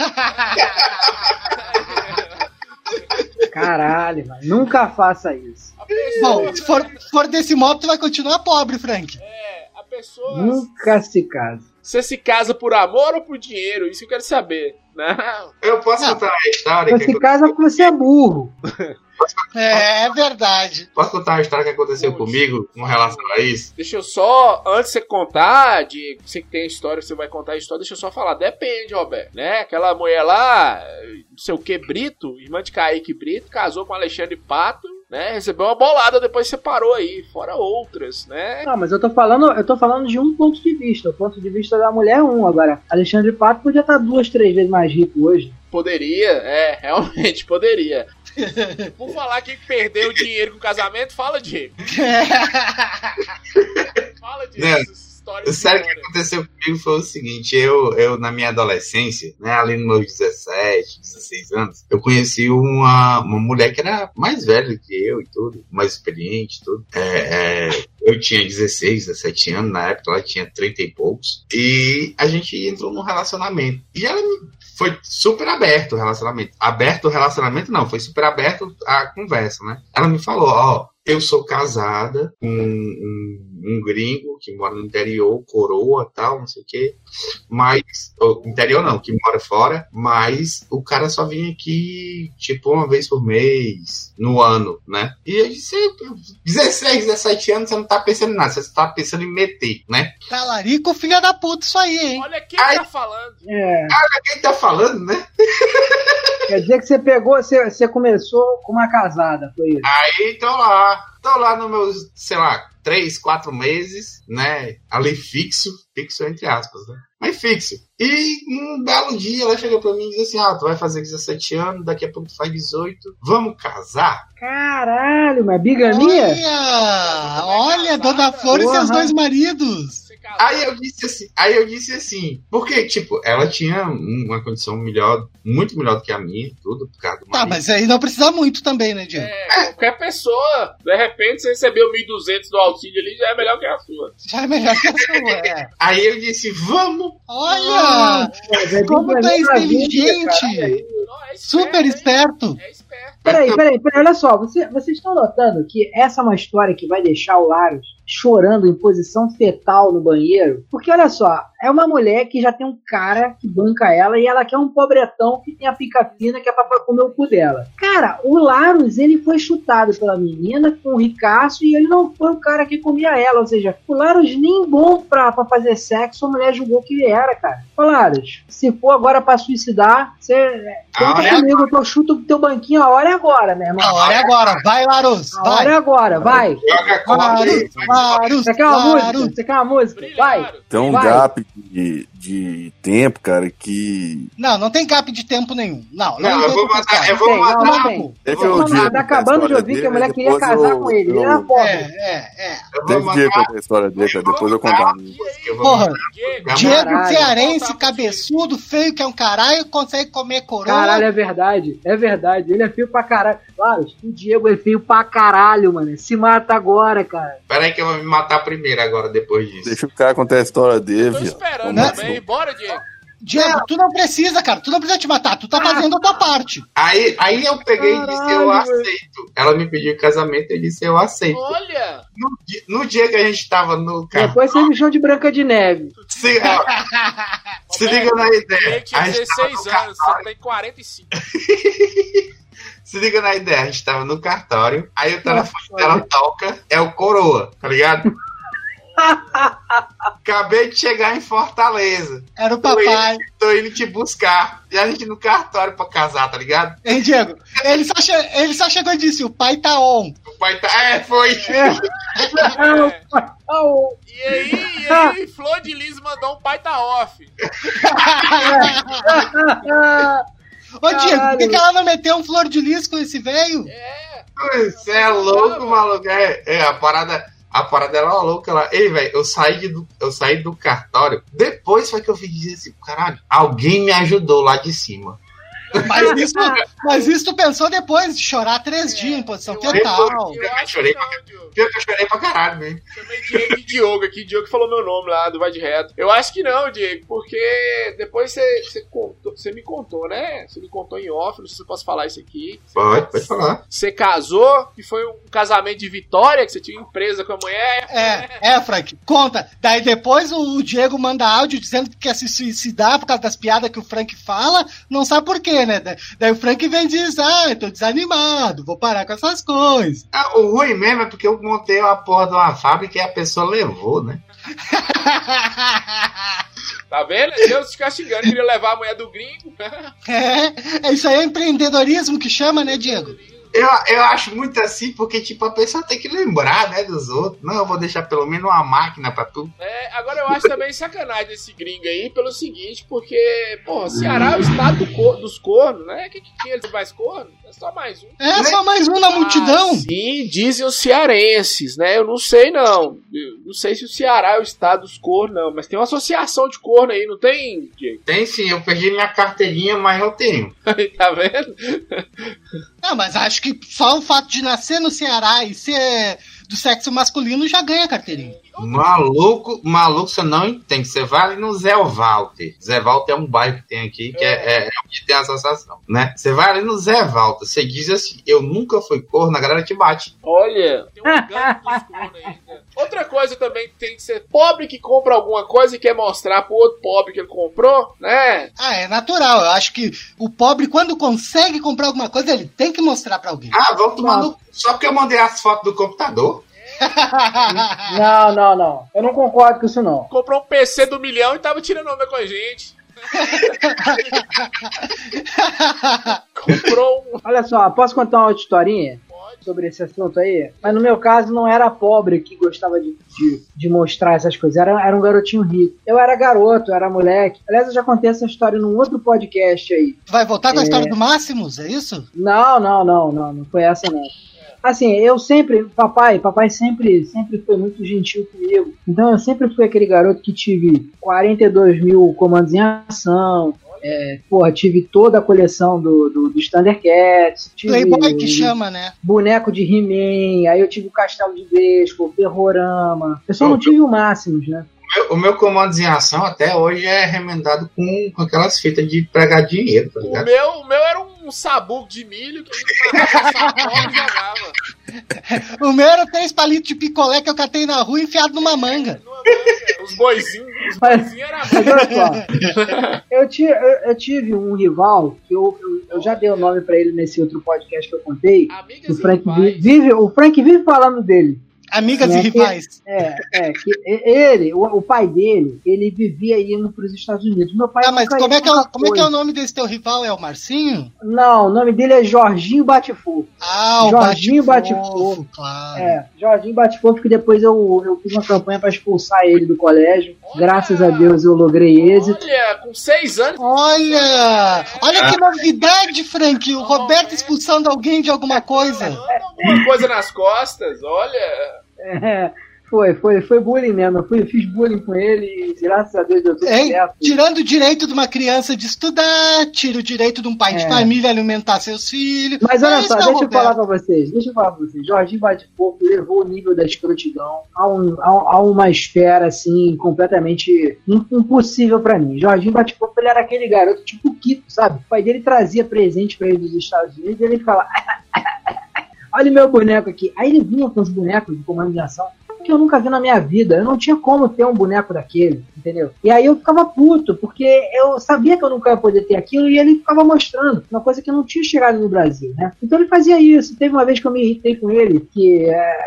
Caralho, mano, nunca faça isso. Pessoa, Bom, se for, se for desse modo, tu vai continuar pobre, Frank. é, a pessoa Nunca se casa. você se casa por amor ou por dinheiro? Isso que eu quero saber. Não. Eu posso Não. contar a história Você casa porque você é burro. É, é verdade. Posso contar uma história que aconteceu Conte. comigo com relação a isso? Deixa eu só, antes de você contar, de você que tem a história, você vai contar a história, deixa eu só falar. Depende, Roberto, né? Aquela mulher lá, não sei o que, Brito, irmã de Kaique Brito, casou com Alexandre Pato, né? Recebeu uma bolada, depois separou aí, fora outras, né? Não, mas eu tô falando, eu tô falando de um ponto de vista. O ponto de vista da mulher é um. Agora, Alexandre Pato podia estar duas, três vezes mais rico hoje. Poderia, é, realmente poderia. [LAUGHS] Por falar que perdeu dinheiro com o casamento, fala, Diego. [LAUGHS] Fala, Diego. Né? Histórias Sério, o que aconteceu comigo foi o seguinte: eu, eu na minha adolescência, né, ali nos meus 17, 16 anos, eu conheci uma, uma mulher que era mais velha que eu e tudo, mais experiente e tudo. É, é, eu tinha 16, 17 anos, na época ela tinha 30 e poucos, e a gente entrou num relacionamento. E ela me- foi super aberto o relacionamento. Aberto o relacionamento, não, foi super aberto a conversa, né? Ela me falou: Ó, eu sou casada com um, um gringo que mora no interior, coroa tal, não sei o quê. Mas. interior não, que mora fora, mas o cara só vinha aqui, tipo, uma vez por mês, no ano, né? E eu disse: 16, 17 anos, você não tá pensando em nada, você tá pensando em meter, né? Talarico, filha da puta, isso aí, hein? Olha quem Ai. tá falando. É. Quem tá falando, né? Quer dizer que você pegou, você, você começou com uma casada, foi isso? Aí tô lá, tô lá nos meus, sei lá, três, quatro meses, né? Ali fixo, fixo entre aspas, né? Mas fixo. E um belo dia ela chegou pra mim e disse assim: Ah, tu vai fazer 17 anos, daqui a pouco tu faz 18, vamos casar? Caralho, mas bigamia? Olha, olha, Dona Flor e seus dois maridos. Aí eu disse assim, aí eu disse assim, porque, tipo, ela tinha uma condição melhor, muito melhor do que a minha, e tudo, por causa do Tá, marido. mas aí não precisa muito também, né, Diego? É, qualquer pessoa, de repente, você recebeu 1.200 do auxílio ali, já é melhor que a sua. Já é melhor que a sua, é. [LAUGHS] Aí eu disse, vamos! Olha! Mas é Como é mim, inteligente! é Super esperto! É esperto. Peraí, peraí, peraí, olha só, você- vocês estão notando que essa é uma história que vai deixar o Larus chorando em posição fetal no banheiro? Porque olha só, é uma mulher que já tem um cara que banca ela e ela quer um pobretão que tem a pica fina que é pra comer o cu dela. Cara, o Larus, ele foi chutado pela menina com o ricaço e ele não foi o cara que comia ela, ou seja, o Larus nem bom pra, pra fazer sexo, a mulher julgou que ele era, cara. Ô Larus, se for agora pra suicidar, você... Conta é comigo, eu chuto o teu banquinho, a hora é agora, meu irmão. A hora é agora! Vai, Larus! A hora Vai! é agora, vai. Joga a corda Você quer uma música? Você quer uma música? Vai. Tem um Vai. gap de, de tempo, cara, que. Não, não tem gap de tempo nenhum. Não, Não, eu tem vou matar, eu vou Tem, não, matar. não tem. Não, eu não, dizer tá acabando de ouvir que a mulher queria casar com ele. Ele era pobre. É, é, é. Eu vou Tem que matar. contar a história dele, cara. Depois eu contar. Eu vou Porra, Diego. Cearense, cabeçudo, feio que é um caralho, consegue comer coroa. Caralho, é verdade. É verdade. Ele é feio pra caralho. Claro, o Diego é feio pra caralho, mano. Se mata agora, cara. Pera aí que eu vou me matar primeiro agora, depois disso. Deixa o cara contar a história dele, tô viu? esperando Né? Também. Bora, Diego. Diego, tu não precisa, cara. Tu não precisa te matar. Tu tá fazendo a tua parte. Aí, aí eu peguei e disse, eu Caralho, aceito. Ela me pediu em casamento, eu disse, eu aceito. Olha, No, no dia que a gente tava no carro, Depois você me chama de Branca de Neve. se, ó, [LAUGHS] se liga na ideia. Diego tinha A gente tava 16 no anos, você tem 45. [LAUGHS] Se liga na ideia, a gente tava no cartório, aí o telefone dela toca, é o coroa, tá ligado? Acabei de chegar em Fortaleza. Era o papai. Tô indo te buscar. E a gente no cartório pra casar, tá ligado? Hein, Diego? Ele só, che- ele só chegou e disse: o pai tá on. O pai tá. É, foi. É. Oh, [LAUGHS] E aí, e aí, Flor de Lis mandou um pai tá off. Ô, Diego, por que, que ela não meteu um flor de lis com esse velho? É, Você é louco, maluco. É, é, a parada. A parada era louca lá. Ei, velho, eu saí do, eu saí do cartório. Depois foi que eu fui dizer assim, caralho, alguém me ajudou lá de cima. Mas isso, mas isso tu pensou depois de chorar três dias em posição eu fetal. eu acho que chorei. Pior que eu chorei pra caralho, velho. Chamei Diego de Diogo aqui, Diogo que falou meu nome lá do Vai de Reto. Eu acho que não, Diego, porque depois você, você, contou- você me contou, né? Você me contou em off, não sei se eu posso falar isso aqui. Pode, pode falar. Você casou, que foi um casamento de vitória, que você tinha empresa com a mulher. É, é, Frank, conta. Daí depois o Diego manda áudio dizendo que quer se suicidar por causa das piadas que o Frank fala, não sabe por quê, né? Da- Daí o Frank vem e diz: Ah, eu tô desanimado, vou parar com essas coisas. Ah, o ruim mesmo é porque eu montei uma porra de uma fábrica e a pessoa levou, né? [LAUGHS] Tá vendo? Deus te castigando, queria levar a mulher do gringo. é, é isso aí é empreendedorismo que chama, né, Diego? Eu, eu acho muito assim, porque, tipo, a pessoa tem que lembrar, né, dos outros. Não, eu vou deixar pelo menos uma máquina pra tu. É, agora eu acho também sacanagem desse gringo aí, pelo seguinte, porque, porra, Ceará é o estado do cor- dos cornos, né? O que, que tinha eles mais corno? É só mais um. É só mais um na multidão. Ah, sim, dizem os cearenses, né? Eu não sei, não. Eu não sei se o Ceará é o estado dos cornos, não. Mas tem uma associação de corno aí, não tem, Diego? Tem sim, eu perdi minha carteirinha, mas eu tenho. [LAUGHS] tá vendo? Não, mas acho que só o fato de nascer no Ceará e ser do sexo masculino já ganha carteirinha. Maluco, maluco, você não entende. Você vai ali no Zé Walter. Zé Walter é um bairro que tem aqui, que é, é, é onde tem a associação, né? Você vai ali no Zé Walter, você diz assim, eu nunca fui corno, a galera te bate. Olha, tem um gangue dos aí. né? Outra coisa também tem que ser pobre que compra alguma coisa e quer mostrar pro outro pobre que ele comprou, né? Ah, é natural. Eu acho que o pobre, quando consegue comprar alguma coisa, ele tem que mostrar pra alguém. Ah, vamos tomar no... Só porque eu mandei as fotos do computador. [LAUGHS] Não, não, não. Eu não concordo com isso, não. Comprou um PC do milhão e tava tirando onda com a gente. [LAUGHS] Comprou um. Olha só, posso contar uma outra historinha sobre esse assunto aí? Mas no meu caso não era pobre que gostava de, de, de mostrar essas coisas, era, era um garotinho rico. Eu era garoto, eu era moleque. Aliás, eu já contei essa história num outro podcast aí. Tu vai voltar com a É. história do Máximos, é isso? Não, não, não, não, não foi essa não. Assim, eu sempre, papai, papai sempre, sempre foi muito gentil comigo. Então eu sempre fui aquele garoto que tive 42 mil comandos em ação. É, porra, tive toda a coleção do, do, dos Thundercats. Tive Playboy que chama, né? boneco de He-Man, aí eu tive o Castelo de Grayskull, Ferrorama. Eu só não tive o Máximos, né? O meu comando em ação até hoje é remendado com, com aquelas fitas de pregar dinheiro, tá O ligado? meu, o meu era um sabugo de milho que e jogava. [LAUGHS] O meu era três palitos de picolé que eu catei na rua enfiado numa manga. Os boizinhos, os boizinhos era Mas olha só, eu, ti- eu- eu tive um rival que eu, eu, eu já dei o nome pra ele nesse outro podcast que eu contei. amigas O Frank vive, o Frank vive falando dele. Amigas É e que- rivais. É, é, que ele, o, o pai dele, ele vivia indo pros Estados Unidos. Meu pai Ah, mas como é, que é, o- como é que é o foi. nome desse teu rival? É o Marcinho? Não, o nome dele é Jorginho Batifo. Ah, o Jorginho Bate-Fofo. claro. É, Jorginho Batifofo, que depois eu, eu fiz uma campanha pra expulsar ele do colégio. Graças a Deus eu logrei êxito. Olha, com seis anos. Olha! Olha que novidade, Frank! O Roberto expulsando alguém de alguma coisa. Alguma coisa nas costas, olha. É, [LAUGHS] foi, foi, foi bullying mesmo. Eu fui, fiz bullying com ele e graças a Deus deu tudo Hein? certo. Tirando o direito de uma criança de estudar, tira o direito de um pai de É. família alimentar seus filhos. Mas olha só, deixa eu Roberto. falar pra vocês, deixa eu falar pra vocês. Jorginho Bate-Fogo levou o nível da escrotidão a, um- a- a uma esfera, assim, completamente im- impossível pra mim. Jorginho Bate-Fogo, ele era aquele garoto tipo o Kiko, sabe? O pai dele trazia presente pra ele dos Estados Unidos e ele ficava... [LAUGHS] Olha meu boneco aqui. Aí ele vinha com os bonecos de comando de ação que eu nunca vi na minha vida. Eu não tinha como ter um boneco daquele, entendeu? E aí eu ficava puto, porque eu sabia que eu nunca ia poder ter aquilo e ele ficava mostrando uma coisa que não tinha chegado no Brasil, né? Então ele fazia isso. Teve uma vez que eu me irritei com ele, que é,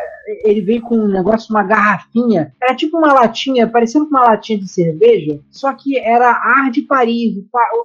ele veio com um negócio, uma garrafinha, era tipo uma latinha, parecendo uma latinha de cerveja, só que era ar de Paris.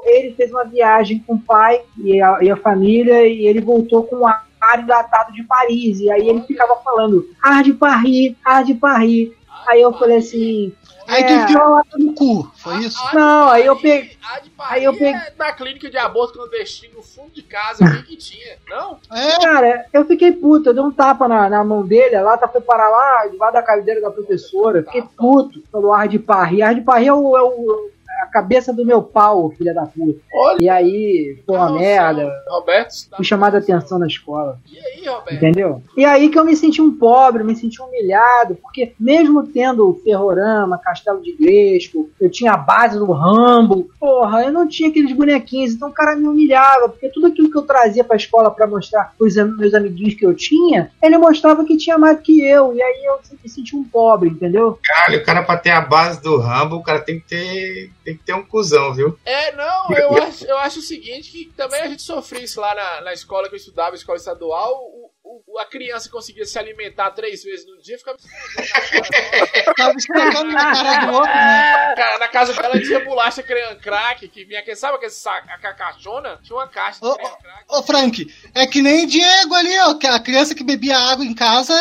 Ele fez uma viagem com o pai e a, e a família e ele voltou com ar ar enlatado de Paris. E aí ele ficava falando, ar de Paris, ar de Paris. Aí eu falei assim. Aí é, tu enfiou a lata no cu, foi isso? A- a- Não, aí eu peguei- aí eu peguei- é da clínica de aborto clandestino no fundo de casa aqui que tinha. Não? É, Cara, eu fiquei puto, eu dei um tapa na, na mão dele, a lata foi parar lá, debaixo da cadeira da professora. Fiquei puto pelo ar de Paris. Ar de Paris é, o, é o- a cabeça do meu pau, filha da puta. Olha. E aí, foi uma merda. Roberto, tá- Fui chamado a atenção na escola. E aí, Roberto? Entendeu? E aí que eu me senti um pobre, me senti humilhado, porque mesmo tendo Ferrorama, Castelo de Gresco, eu tinha a base do Rambo, porra, eu não tinha aqueles bonequinhos, então o cara me humilhava, porque tudo aquilo que eu trazia pra escola pra mostrar pros meus amiguinhos que eu tinha, ele mostrava que tinha mais que eu, e aí eu me senti um pobre, entendeu? Caralho, o cara pra ter a base do Rambo, o cara tem que ter, tem que ter um cuzão, viu? É, não, eu [LAUGHS] acho, eu acho o seguinte, que também a gente sofria isso lá na, na escola que eu estudava, escola estadual, o, o- a criança conseguia se alimentar três vezes no dia, ficava [LAUGHS] tava esfregando na cara do outro, né? Cara, na casa dela tinha bolacha crack, que vinha, aquele- sabe aquele saco, a caixona? Tinha uma caixa de Ô, crack. Ô, Frank, é que nem Diego ali, ó, que a criança que bebia água em casa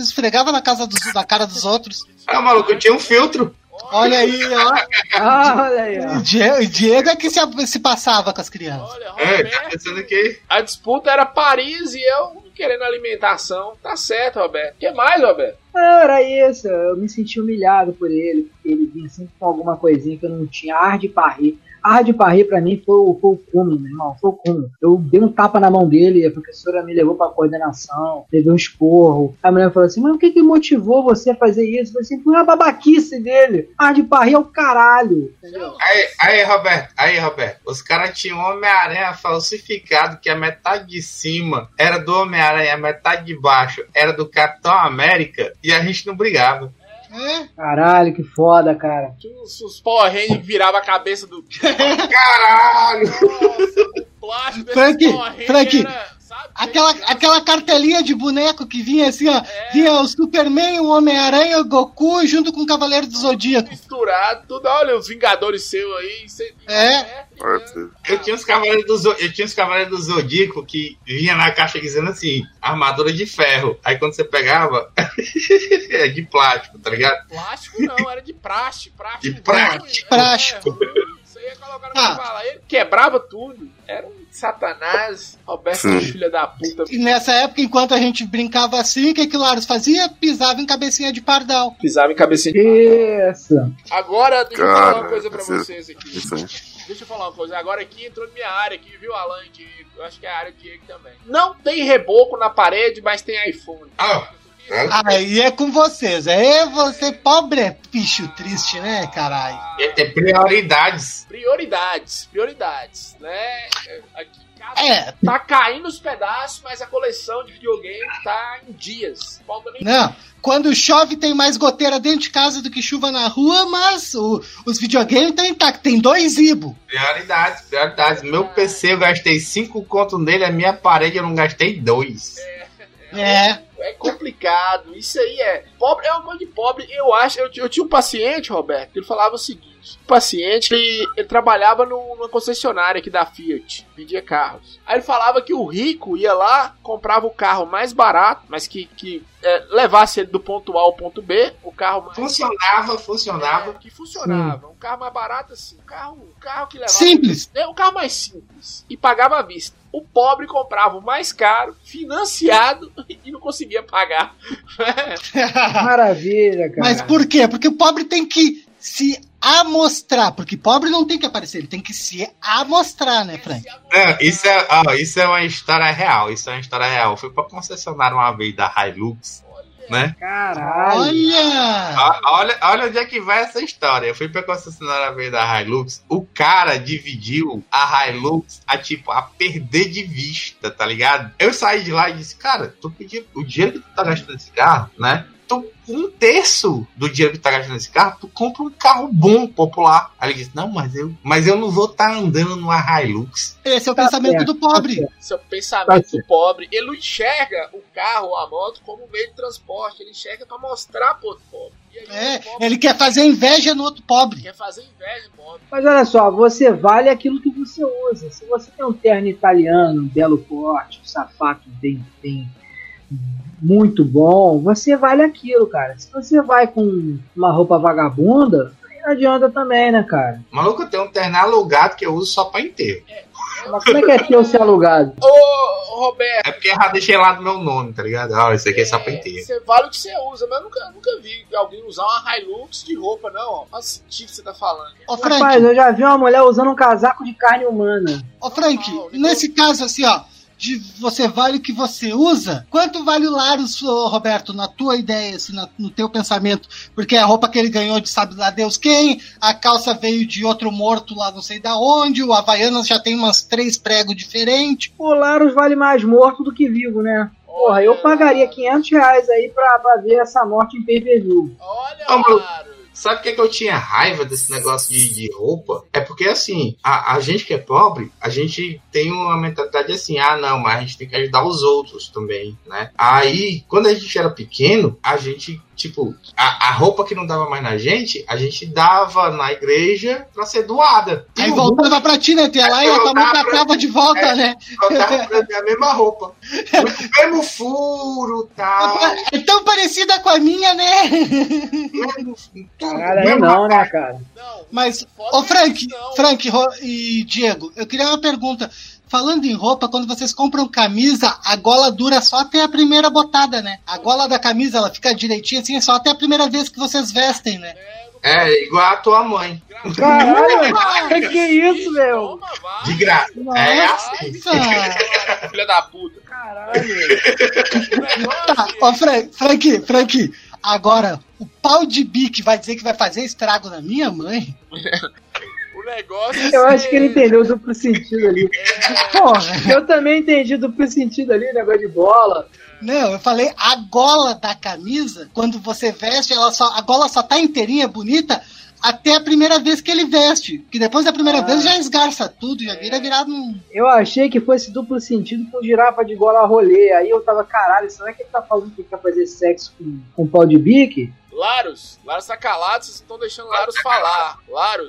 esfregava na, casa dos, na cara dos outros. Ah, maluco, eu tinha um filtro. Olha aí, ó. Ah, [LAUGHS] olha aí, ó. O Die- o Diego é que se, se passava com as crianças. Olha, É, tá Roberto, pensando que. a disputa era Paris e eu querendo alimentação. Tá certo, Roberto. O que mais, Roberto? Não, era isso. Eu me senti humilhado por ele, porque ele vinha sempre com alguma coisinha que eu não tinha. Ar de Paris. Ar de Paris pra mim foi, foi o cume, meu irmão. Foi o cume. Eu dei um tapa na mão dele, a professora me levou pra coordenação, teve um esporro. A mulher falou assim: Mas o que que motivou você a fazer isso? Eu falei assim: Foi a babaquice dele. Ar de Paris é o caralho. Aí, aí, Roberto, aí, Roberto, os caras tinham Homem-Aranha falsificado, que a metade de cima era do Homem-Aranha, a metade de baixo era do Capitão América, e a gente não brigava. É, Caralho, que foda, cara. Tinha uns, uns Power Rangers que virava a cabeça do. [LAUGHS] Caralho! Nossa, o plástico desse Frank, Power Ranger Frank, era? Aquela, aquela cartelinha de boneco que vinha assim, ó. É. Vinha o Superman, o Homem-Aranha, o Goku, junto com o Cavaleiro do Zodíaco. misturado, tudo. Olha os Vingadores seu aí. Cê, É. Eu tinha os cavaleiros do, Zo- eu tinha os cavaleiros do Zodíaco que vinha na caixa dizendo assim, armadura de ferro. Aí quando você pegava, [LAUGHS] é de plástico, tá ligado? Plástico não, era de praxe. Praxe De praxe. É, No Ah. cavalo, ele quebrava tudo. Era um Satanás, Roberto, Sim. filha da puta. E nessa época, enquanto a gente brincava assim, o que, que o Laros fazia? Pisava em cabecinha de pardal. Pisava em cabecinha. Isso. Agora, deixa eu Cara, falar uma coisa pra você- vocês aqui. Isso aí. Deixa eu falar uma coisa. Agora aqui entrou na minha área aqui, viu, Alan? Que eu acho que é a área do Diego também. Não tem reboco na parede, mas tem iPhone. Ah, Aí é com vocês. É você, pobre é bicho triste, né, caralho? ia ter prioridades. Prioridades, prioridades, né? Aqui em casa É, tá caindo os pedaços, mas a coleção de videogame tá em dias. Não. Quando chove tem mais goteira dentro de casa do que chuva na rua, mas o- os videogames estão intactos. Tem dois Ibo. Prioridades, prioridades. Meu PC eu gastei 5 conto nele, a minha parede eu não gastei 2. É. É complicado, isso aí é. Pobre é uma coisa de pobre. Eu acho. Eu, eu tinha um paciente, Roberto, que ele falava o seguinte: o paciente ele, ele trabalhava no- numa concessionária aqui da Fiat, vendia carros. Aí ele falava que o rico ia lá, comprava o carro mais barato, mas que, que é, levasse ele do ponto A ao ponto B, o carro mais. Funcionava, funcionava. É, que funcionava. Um carro mais barato assim. Um carro, um carro que levava. Simples. É um carro mais simples. E pagava à vista. O pobre comprava o mais caro, financiado, [LAUGHS] e não conseguia pagar. [LAUGHS] Maravilha, cara. Mas por quê? Porque o pobre tem que se amostrar. Porque pobre não tem que aparecer, ele tem que se amostrar, né, Frank? Não, isso, é, ó, isso é uma história real. Isso é uma história real. Eu fui pra concessionária uma vez da Hilux, né? Caralho. Olha! Olha, olha onde é que vai essa história. Eu fui pra concessionária vez da Hilux. O cara dividiu a Hilux a tipo a perder de vista, tá ligado? Eu saí de lá e disse, cara, tu pediu o dinheiro que tu tá gastando nesse carro, né? Tu, um terço do dinheiro que tu tá gastando nesse carro, tu compra um carro bom, popular. Aí ele disse, não, mas eu, mas eu não vou estar andando numa Hilux. Esse é o Tá pensamento certo, do pobre. Esse é o Tá pensamento do certo. pobre. Ele não enxerga o carro ou a moto como meio de transporte. Ele enxerga pra mostrar pro outro pobre. É, pobre ele quer fazer inveja no outro pobre. quer fazer inveja do pobre. Mas olha só, você vale aquilo que você usa. Se você tem um terno italiano, um belo corte, um sapato bem, bem muito bom, você vale aquilo, cara. Se você vai com uma roupa vagabunda, aí não adianta também, né, cara? Maluco, eu tenho um terno alugado que eu uso só pra enterro. Mas como é que é ter o ser alugado? Ô, Roberto, É porque eu já deixei lá do meu nome, tá ligado? Ah, isso aqui é só pra é, enterro. você vale o que você usa, mas eu nunca, nunca vi alguém usar uma Hilux de roupa, não. Ó. Faz sentido o que você tá falando. Ô, Rapaz, Frank, eu já vi uma mulher usando um casaco de carne humana. ô, Frank, nesse caso assim, ó, de você vale o que você usa, quanto vale o Larus, Roberto, na tua ideia, assim, na- no teu pensamento? Porque a roupa que ele ganhou de sabe lá Deus quem, a calça veio de outro morto lá não sei da onde, o Havaianas já tem umas três pregos diferentes. O Larus vale mais morto do que vivo, né? Porra, eu pagaria 500 reais aí pra, pra ver essa morte em pay-per-view. Olha. Laro. Sabe por que, que eu tinha raiva desse negócio de, de roupa? É porque, assim, a, a gente que é pobre, a gente tem uma mentalidade assim, ah, não, mas a gente tem que ajudar os outros também, né? Aí, quando a gente era pequeno, a gente, tipo, a, a roupa que não dava mais na gente, a gente dava na igreja pra ser doada. E Aí voltava pra ti, né? Tu ia lá e a tua mãe Voltava catava de volta, É. né? Hulk botava pra mim a mesma roupa. O [LAUGHS] mesmo furo, tal. É tão parecida com a minha, né? mesmo- tudo, Caralho, aí mesmo não, né, cara? Não, Mas, ô Frank, não. Frank e Diego, eu queria uma pergunta. Falando em roupa, quando vocês compram camisa, a gola dura só até a primeira botada, né? A gola da camisa, ela fica direitinha assim, é só até a primeira vez que vocês vestem, né? É, igual a tua mãe. Caralho, que que é isso, meu? De graça. É assim. Nossa! Filha da puta. Caralho. Tá, ô Frank, Frank, Frank, agora, o pau de bique vai dizer que vai fazer estrago na minha mãe? [LAUGHS] O negócio é Eu acho que ele entendeu o duplo sentido ali. [LAUGHS] Porra, eu também entendi duplo sentido ali, negócio de bola. Não, eu falei a gola da camisa, quando você veste, ela só, a gola só tá inteirinha, bonita, até a primeira vez que ele veste. Que depois da primeira Ah. vez já esgarça tudo, já vira virado um. Eu achei que fosse duplo sentido com girafa de gola rolê. Aí eu tava, caralho, será que ele tá falando que quer fazer sexo com, com pau de bique? Laros, Laros tá calado, vocês estão deixando Laros falar. Laros,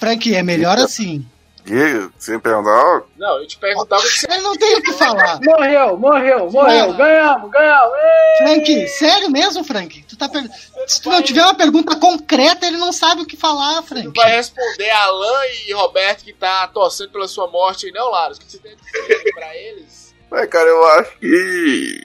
Frank, é melhor assim. Que? Você me perguntar, Não, eu te perguntava o que você. Ele não tem o que falar. Morreu, morreu, morreu. Ganhamos, ganhamos. Ê! Frank, sério mesmo, Frank? Tu tá per... Se tu não tiver uma pergunta concreta, ele não sabe o que falar, Frank. Vai responder a Alan e Roberto que tá torcendo pela sua morte aí, não, Laros? O que você tem a dizer pra eles? Ué, cara, eu acho que.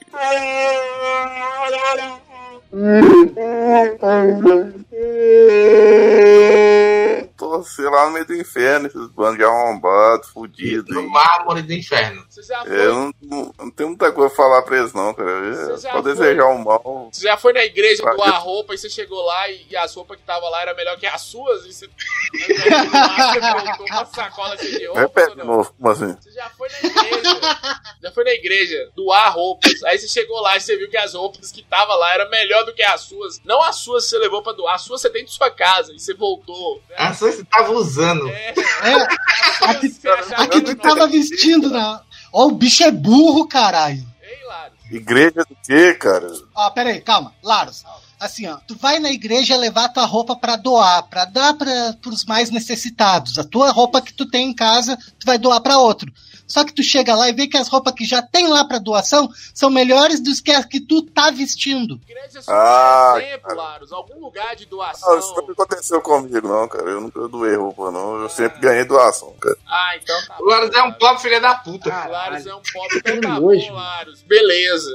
[LAUGHS] Tô, sei lá, no meio do inferno, esses bandos de arrombado, fudido. No mármore do inferno. Você já foi, Eu não, não, tenho muita coisa pra falar pra eles, não, cara. Você já Pode foi? desejar um mal. você já foi na igreja Vai. doar roupa e você chegou lá e, e as roupas que tava lá eram melhor que as suas? E você, [LAUGHS] [LAUGHS] você voltou uma sacola cheia de roupas Repete como assim? Você já foi na igreja. [LAUGHS] já foi na igreja doar roupas. Aí você chegou lá e você viu que as roupas que tava lá eram melhor do que as suas. Não as suas que você levou pra doar, as suas você tem de sua casa e você voltou. né? A sua você tava usando. É, É, [LAUGHS] as suas você achava a que tu tava vestindo na. Ó, o bicho é burro, caralho. Ei. Igreja do quê, cara? Ó, pera aí, calma. Laros, assim, ó, tu vai na igreja levar tua roupa pra doar, pra dar para pros mais necessitados. A tua roupa que tu tem em casa, tu vai doar pra outro. Só que tu chega lá e vê que as roupas que já tem lá pra doação são melhores do que as que tu tá vestindo. Igreja Ah, um exemplo. Laros. Algum lugar de Não, isso doação. nunca aconteceu comigo, não, cara. Eu nunca doei roupa, não. Eu sempre ganhei doação, cara. Ah, então tá O Laros é um pobre filho da puta. Caralho. Laros é um pobre. Que tá nojo. bom, Laros. Beleza.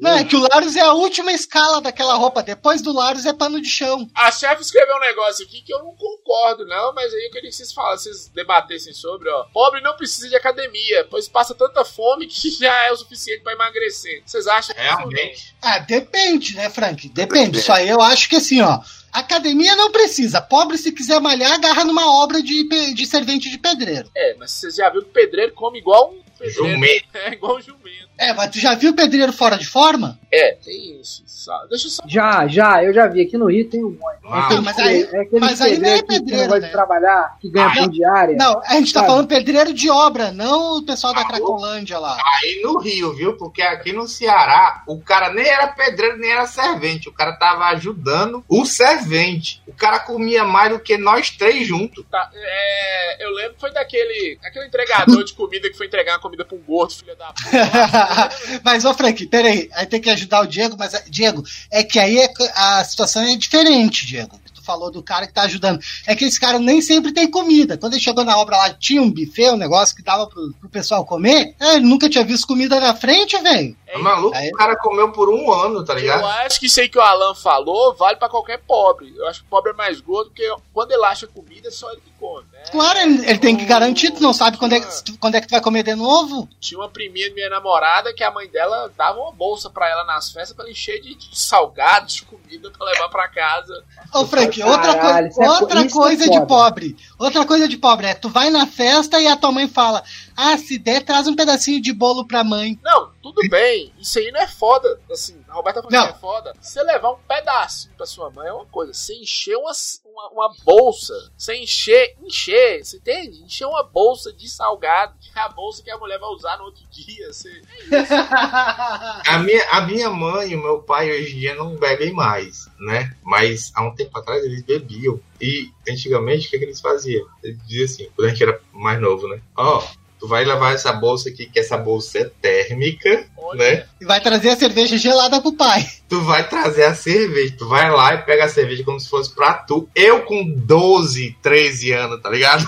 Não, é que o Laros é a última escala daquela roupa. Depois do Laros é pano de chão. A chefe escreveu um negócio aqui que eu não concordo, não, mas aí eu queria que vocês falassem, vocês debatessem sobre, ó. Pobre não precisa de academia, pois passa tanta fome que [LAUGHS] já é o suficiente pra emagrecer. Vocês acham? Realmente. Ah, depende, né, Frank? Depende. Isso aí eu acho que assim, ó. Academia não precisa. Pobre, se quiser malhar, agarra numa obra de, de servente de pedreiro. É, mas você já viu que pedreiro come igual um pedreiro. Jumento. [LAUGHS] É, igual um jumento. É, mas tu já viu pedreiro fora de forma? É, tem isso. Só- Deixa eu só. Já, já, eu já vi. Aqui no Rio tem um monte. Ah, aquele mas aí- é aquele mas aí não é pedreiro que- né? de trabalhar, que ganha Ah, por diária. Não, a gente tá Sabe? falando pedreiro de obra, não o pessoal da Cracolândia lá. Aí no Rio, viu? Porque aqui no Ceará, o cara nem era pedreiro, nem era servente. O cara tava ajudando o servente. O cara comia mais do que nós três juntos. Tá, é, eu lembro que foi daquele aquele entregador de comida que foi entregar uma comida pra um gordo, filho da puta. [LAUGHS] mas, ô Frank, peraí, aí tem que ajudar o Diego, mas, Diego, é que aí é a situação é diferente, Diego. Tu falou do cara que tá ajudando. É que esse cara nem sempre tem comida. Quando ele chegou na obra lá, tinha um buffet, um negócio que dava pro, pro pessoal comer. É, ele nunca tinha visto comida na frente, velho. É, Maluco, Aí- o cara comeu por um ano, tá Eu ligado? acho que isso aí que o Alan falou vale pra qualquer pobre. Eu acho que o pobre é mais gordo porque quando ele acha comida é só ele que come. Né? Claro, ele, ele tem que garantir, tu não sabe quando é, que- quando é que tu vai comer de novo. Tinha uma priminha de minha namorada que a mãe dela dava uma bolsa pra ela nas festas pra ela encher de, de salgados, de comida pra levar pra casa. Ô, Frank, outra, Caralho, coi- é outra é coisa de pobre. Outra coisa de pobre é, tu vai na festa e a tua mãe fala, ah, se der, traz um pedacinho de bolo pra mãe. Não, tudo bem. Isso aí não é foda. Assim, a Roberta falou Não. que é foda. Você levar um pedacinho pra sua mãe é uma coisa. Você encher uma, uma, uma bolsa. Você encher, encher, você entende? Encher uma bolsa de salgado. Que é a bolsa que a mulher vai usar no outro dia. Você... [LAUGHS] A minha, a minha mãe e o meu pai hoje em dia não bebem mais, né? Mas há um tempo atrás eles bebiam. E antigamente o que, que eles faziam? Eles diziam assim, quando a gente era mais novo, né? Ó, tu vai levar essa bolsa aqui, que essa bolsa é térmica, Olha, né? E vai trazer a cerveja gelada pro pai. Tu vai trazer a cerveja, tu vai lá e pega a cerveja como se fosse pra tu. Eu com 12, 13 anos, tá ligado?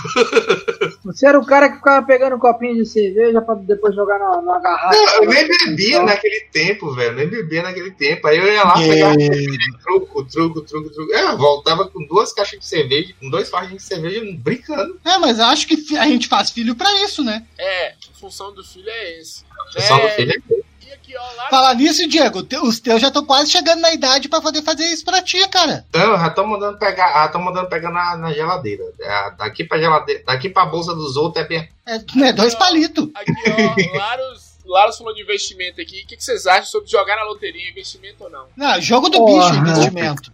[LAUGHS] Você era o cara que ficava pegando um copinho de cerveja pra depois jogar na, na garrafa. Não, eu nem bebia naquele tempo, velho. Nem bebia naquele tempo. Aí eu ia lá pegar truco, truco, truco, truco. É, Eu voltava com duas caixas de cerveja, com dois fardos de cerveja, brincando. É, mas eu acho que a gente faz filho pra isso, né? É, a função do filho é esse. Só É, do filho é E aqui, ó, lá Falar nisso, Diego, te- os teus já estão quase chegando na idade pra poder fazer isso pra ti, cara. Então, já estão mandando pegar, já estão mandando pegar na, na geladeira. É, daqui pra geladeira, daqui pra bolsa dos outros é bem. É, né, dois palitos. Aqui, ó, [LAUGHS] Laros, Laros falou de investimento aqui. O que, que vocês acham sobre jogar na loteria, investimento ou não? Não, jogo do Porra. bicho, investimento.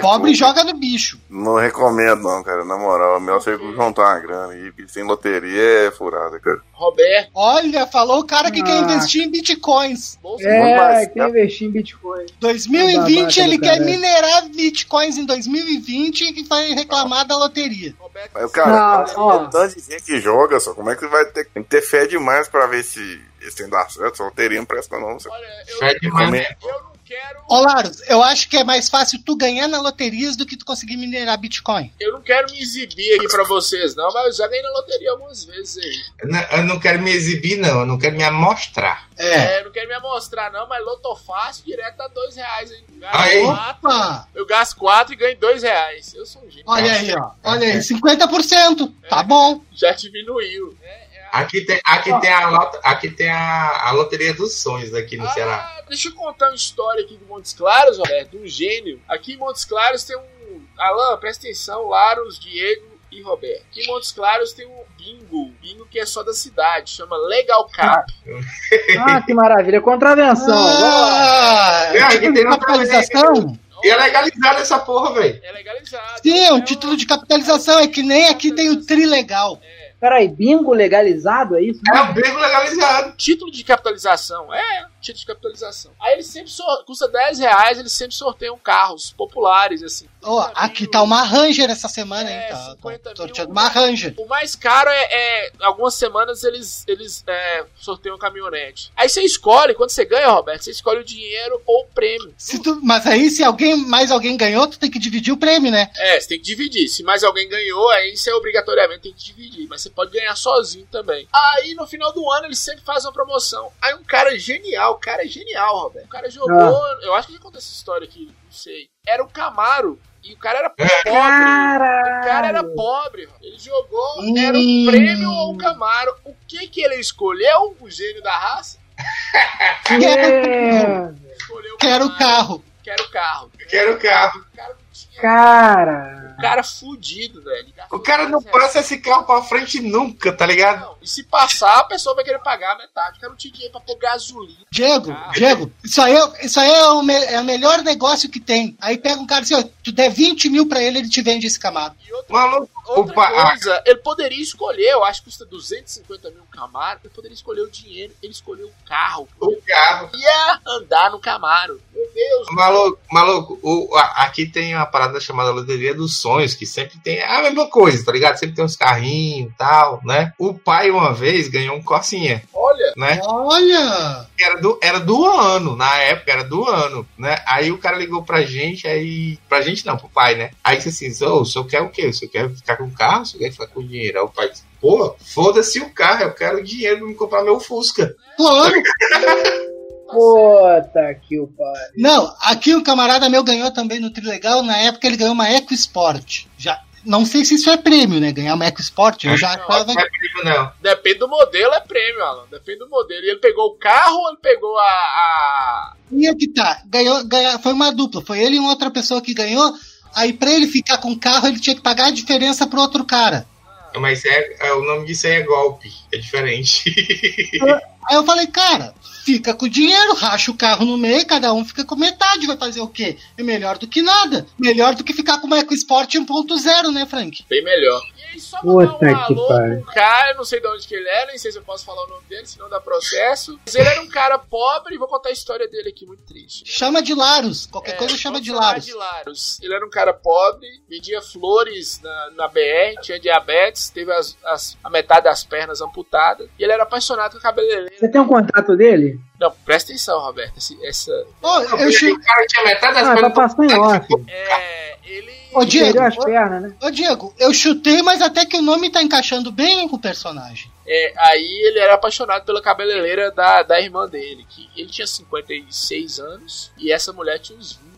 Pobre joga no bicho. Não recomendo, não, cara. Na moral, é melhor você juntar uma grana aí, porque sem loteria é furada, cara. Roberto, Olha, falou o cara que Ah. quer investir em bitcoins. É, mais, quer investir em Bitcoin. 2020 Babaca ele quer minerar bitcoins em 2020 e vai reclamar da loteria. Roberto, Mas, cara, um tanto de gente que joga, só como é que vai ter, tem que ter fé demais pra ver se esse tem dar certo? Só loteria não presta, não. Você olha, eu, Fé demais, né? eu não quero. Ô, Laros, eu acho que é mais fácil tu ganhar na loterias do que tu conseguir minerar bitcoin. Eu não quero me exibir aqui pra vocês, não, mas eu já ganhei na loteria algumas vezes aí. Eu não- Eu não quero me exibir, não. Eu não quero me amostrar. É. É, não quero me amostrar, não, mas loto fácil direto dá dois reais, hein? Aí. quatro, Opa! eu gasto quatro e ganho dois reais. Eu sou um gênio. Olha aí, ó. Olha aí, 50%. Tá bom. Já diminuiu. É, é a- Aqui tem, aqui tem, a, lot- aqui tem a, a Loteria dos Sonhos aqui no Ceará. Ah, deixa eu contar uma história aqui de Montes Claros, Roberto, um gênio. Aqui em Montes Claros tem um. Alan, presta atenção, Laros, Diego e Roberto. Aqui em Montes Claros tem um bingo. Bingo que é só da cidade, chama Legal Cap. Ah, [LAUGHS] que maravilha. Contravenção. Ah, É, aqui tem capitalização? E é legalizada essa porra, velho. É legalizado. Sim, é um um- título de capitalização. É que nem aqui tem o Trilegal. Peraí, bingo legalizado, é isso? É um bingo legalizado. Título de capitalização. É, título de capitalização. Aí eles sempre sor... custa 10 reais, eles sempre sorteiam carros populares, assim. 50 aqui mil. tá uma Ranger essa semana, hein? É, Tá, 50 tá mil. uma Ranger. O mais caro é, é- Algumas semanas eles, eles é, sorteiam caminhonete. Aí você escolhe, quando você ganha, Roberto, você escolhe o dinheiro ou o prêmio. Tu- mas aí, se alguém mais alguém ganhou, tu tem que dividir o prêmio, né? É, você tem que dividir. Se mais alguém ganhou, aí você obrigatoriamente tem que dividir. Mas você pode ganhar sozinho também. Aí no final do ano eles sempre fazem uma promoção. Aí um cara genial, o cara é genial, Roberto. O cara jogou. Eu acho que já contei essa história aqui, não sei. Era o Camaro. E o cara era pobre. O Cara, era pobre. Ele jogou, Hum. era um prêmio ou um Camaro. O que que ele escolheu? O gênio da raça? [LAUGHS] Quero o carro. Quero o carro. Quero o carro. O cara não tinha. cara. O cara fudido, velho. Gastou O cara não 10 reais. passa esse carro pra frente nunca, tá ligado? Não, e se passar, a pessoa vai querer pagar a metade. O cara não tinha dinheiro pra pôr gasolina. Diego, Ah. Diego, isso aí, é- isso aí é, o me- é o melhor negócio que tem. Aí pega um cara assim, ó, tu der 20 mil pra ele, ele te vende esse Camaro. E outra, Maluco, outra coisa, ele poderia escolher, eu acho que custa 250 mil um Camaro, ele poderia escolher o dinheiro, ele escolheu o carro. o carro. Ia andar no Camaro. Meu Deus. Maluco, maluco, o, a- aqui tem uma parada chamada Loteria dos Que sempre tem a mesma coisa, tá ligado? Sempre tem uns carrinhos e tal, né? O pai, uma vez, ganhou um Corsinha, Olha, né? Olha! Era do, era do ano, na época, era do ano, né? Aí o cara ligou pra gente, aí. Pra gente não, pro pai, né? Aí disse assim: Ô, o senhor quer o quê? O senhor quer ficar com o carro? O senhor quer ficar com o dinheiro? Aí o pai disse: Pô, foda-se o carro, eu quero dinheiro pra me comprar meu Fusca. Claro! [LAUGHS] Puta que o pai. Não, aqui um camarada meu ganhou também no Trilegal, na época ele ganhou uma EcoSport. Já, não sei se isso é prêmio, né? Ganhar uma EcoSport, eu já Não, achava... Não é primo, não. depende do modelo, é prêmio, Alan. Depende do modelo. E ele pegou o carro ou ele pegou a. a... Ia que tá, ganhou, ganhou, foi uma dupla, foi ele e uma outra pessoa que ganhou, aí pra ele ficar com o carro, ele tinha que pagar a diferença pro outro cara. Mas é, é- o nome disso aí é golpe, é diferente. Aí eu falei, cara, fica com o dinheiro, racha o carro no meio, cada um fica com metade, vai fazer o quê? É melhor do que nada. Melhor do que ficar com uma EcoSport 1.0, né, Frank? Bem melhor. E só mandar Puta um alô cara, eu não sei de onde que ele é, nem sei se eu posso falar o nome dele, senão dá processo. Mas ele era um cara pobre, e vou contar a história dele aqui, muito triste. Chama de Laros, qualquer É, coisa chama de Laros. de Laros. Ele era um cara pobre, vendia flores na, na BR, tinha diabetes, teve as, as- a metade das pernas amputadas. E ele era apaixonado com cabeleireiro. Você tem um contato dele? Não, presta atenção, Roberto. esse- essa. Ô, eu chu- O cara tinha metade das Ah, tá pernas passando em off. [LAUGHS] É. Ele. Ô, Diego, Perdeu as pernas, né? Ô, Diego, eu chutei, mas até que o nome tá encaixando bem com o personagem. É, aí ele era apaixonado pela cabeleireira da, da irmã dele, que ele tinha 56 anos e essa mulher tinha uns 20,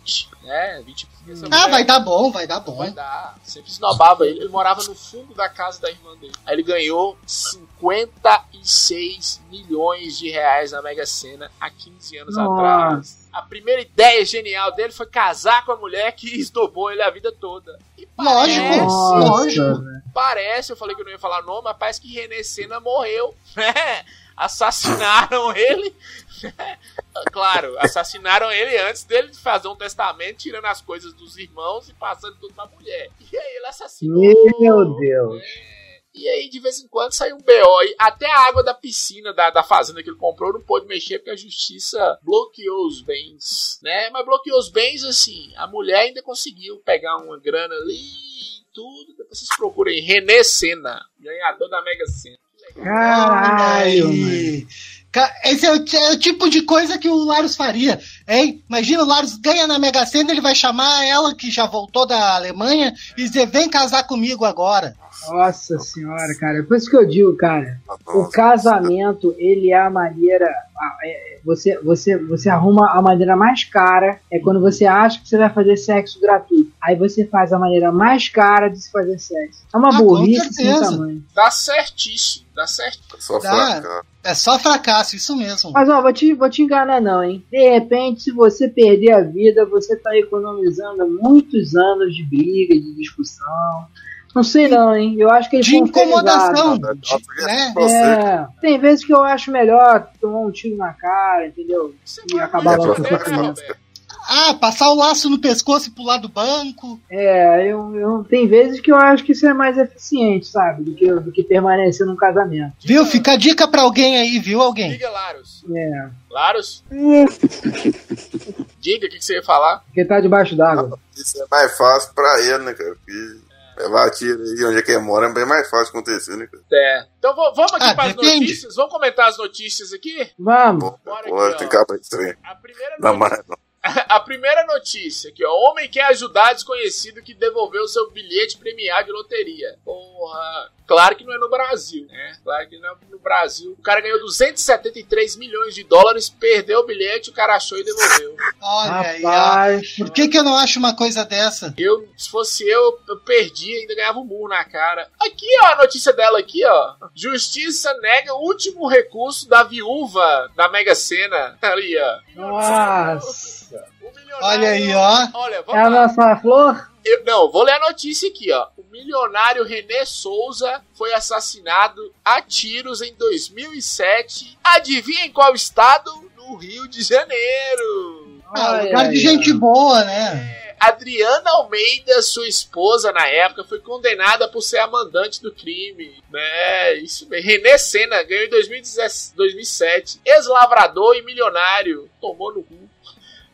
né? 20 essa Ah, vai dar bom, vai dar bom. Vai dar. Sempre esnobava ele. Ele morava no fundo da casa da irmã dele. Aí ele ganhou 56 milhões de reais na Mega Sena há 15 anos Nossa. atrás. A primeira ideia genial dele foi casar com a mulher que esnobou ele a vida toda. E Lógico, parece, lógico. velho. parece, eu falei que eu não ia falar nome, mas parece que René Senna morreu, [LAUGHS] né? Assassinaram ele, [LAUGHS] Claro, assassinaram ele antes dele fazer um testamento, tirando as coisas dos irmãos e passando tudo pra mulher. E aí ele assassinou. Meu Deus. É. E aí, de vez em quando, sai um BO. aí. Até a água da piscina da, da fazenda que ele comprou não pôde mexer porque a justiça bloqueou os bens, né? Mas bloqueou os bens, assim. A mulher ainda conseguiu pegar uma grana ali e tudo. Depois vocês procurem René Senna, ganhador da Mega Sena. Caralho, mano. Esse é o, é o tipo de coisa que o Larus faria, hein? Imagina o Larus ganha na Mega Sena, ele vai chamar ela, que já voltou da Alemanha, e dizer: vem casar comigo agora. Nossa senhora, cara. Por isso que eu digo, cara. O casamento, ele é a maneira. é- Você, você, você arruma a maneira mais cara. É quando você acha que você vai fazer sexo gratuito. Aí você faz a maneira mais cara de se fazer sexo. É uma Ah, burrice sem tamanho. Dá certíssimo, dá certo. Só Dá. É só fracasso, isso mesmo. Mas ó, vou te, vou te enganar não, hein? De repente, se você perder a vida, você tá economizando muitos anos de briga, de discussão. Não sei não, hein? Eu acho que eles De incomodação, de- né? É, tem vezes que eu acho melhor tomar um tiro na cara, entendeu? Você E acabar logo com Ah, passar o laço no pescoço e pular do banco. É, eu, eu, tem vezes que eu acho que isso é mais eficiente, sabe? Do que, do que permanecer num casamento. Viu? Fica a dica pra alguém aí, viu? Alguém. Diga, Larus. É, Larus? [LAUGHS] Diga o que, que você ia falar. porque tá debaixo d'água. isso é mais fácil pra ele, né, cara? Porque levar tiro aí onde é que ele mora é bem mais fácil acontecer, né, cara? É. Então vamos aqui Ah, para as depende. notícias. Vamos comentar as notícias aqui? Vamos. Bora pô, aqui, tem capa estranha. A primeira Não, notícia. mas não. [LAUGHS] A primeira notícia aqui, ó. Homem quer ajudar desconhecido que devolveu seu bilhete premiado de loteria. Porra. Claro que não é no Brasil, né? Claro que não é no Brasil. O cara ganhou 273 milhões de dólares, perdeu o bilhete, o cara achou e devolveu. Olha aí, ó. Por que, que eu não acho uma coisa dessa? Eu, se fosse eu, eu perdi e ainda ganhava um murro na cara. Aqui, ó, a notícia dela aqui, ó. Justiça nega o último recurso da viúva da Mega Sena. Ali, ó. nossa. Olha aí, ó. Olha, É a lá. nossa flor? Eu- não, vou ler a notícia aqui, ó. O milionário René Souza foi assassinado a tiros em 2007. Adivinha em qual estado? No Rio de Janeiro. Ah, Olha lugar de aí, gente boa, né? Adriana Almeida, sua esposa na época, foi condenada por ser a mandante do crime. Né? Isso mesmo. René Senna ganhou em 2017 2007. Ex-lavrador e milionário. Tomou no cu.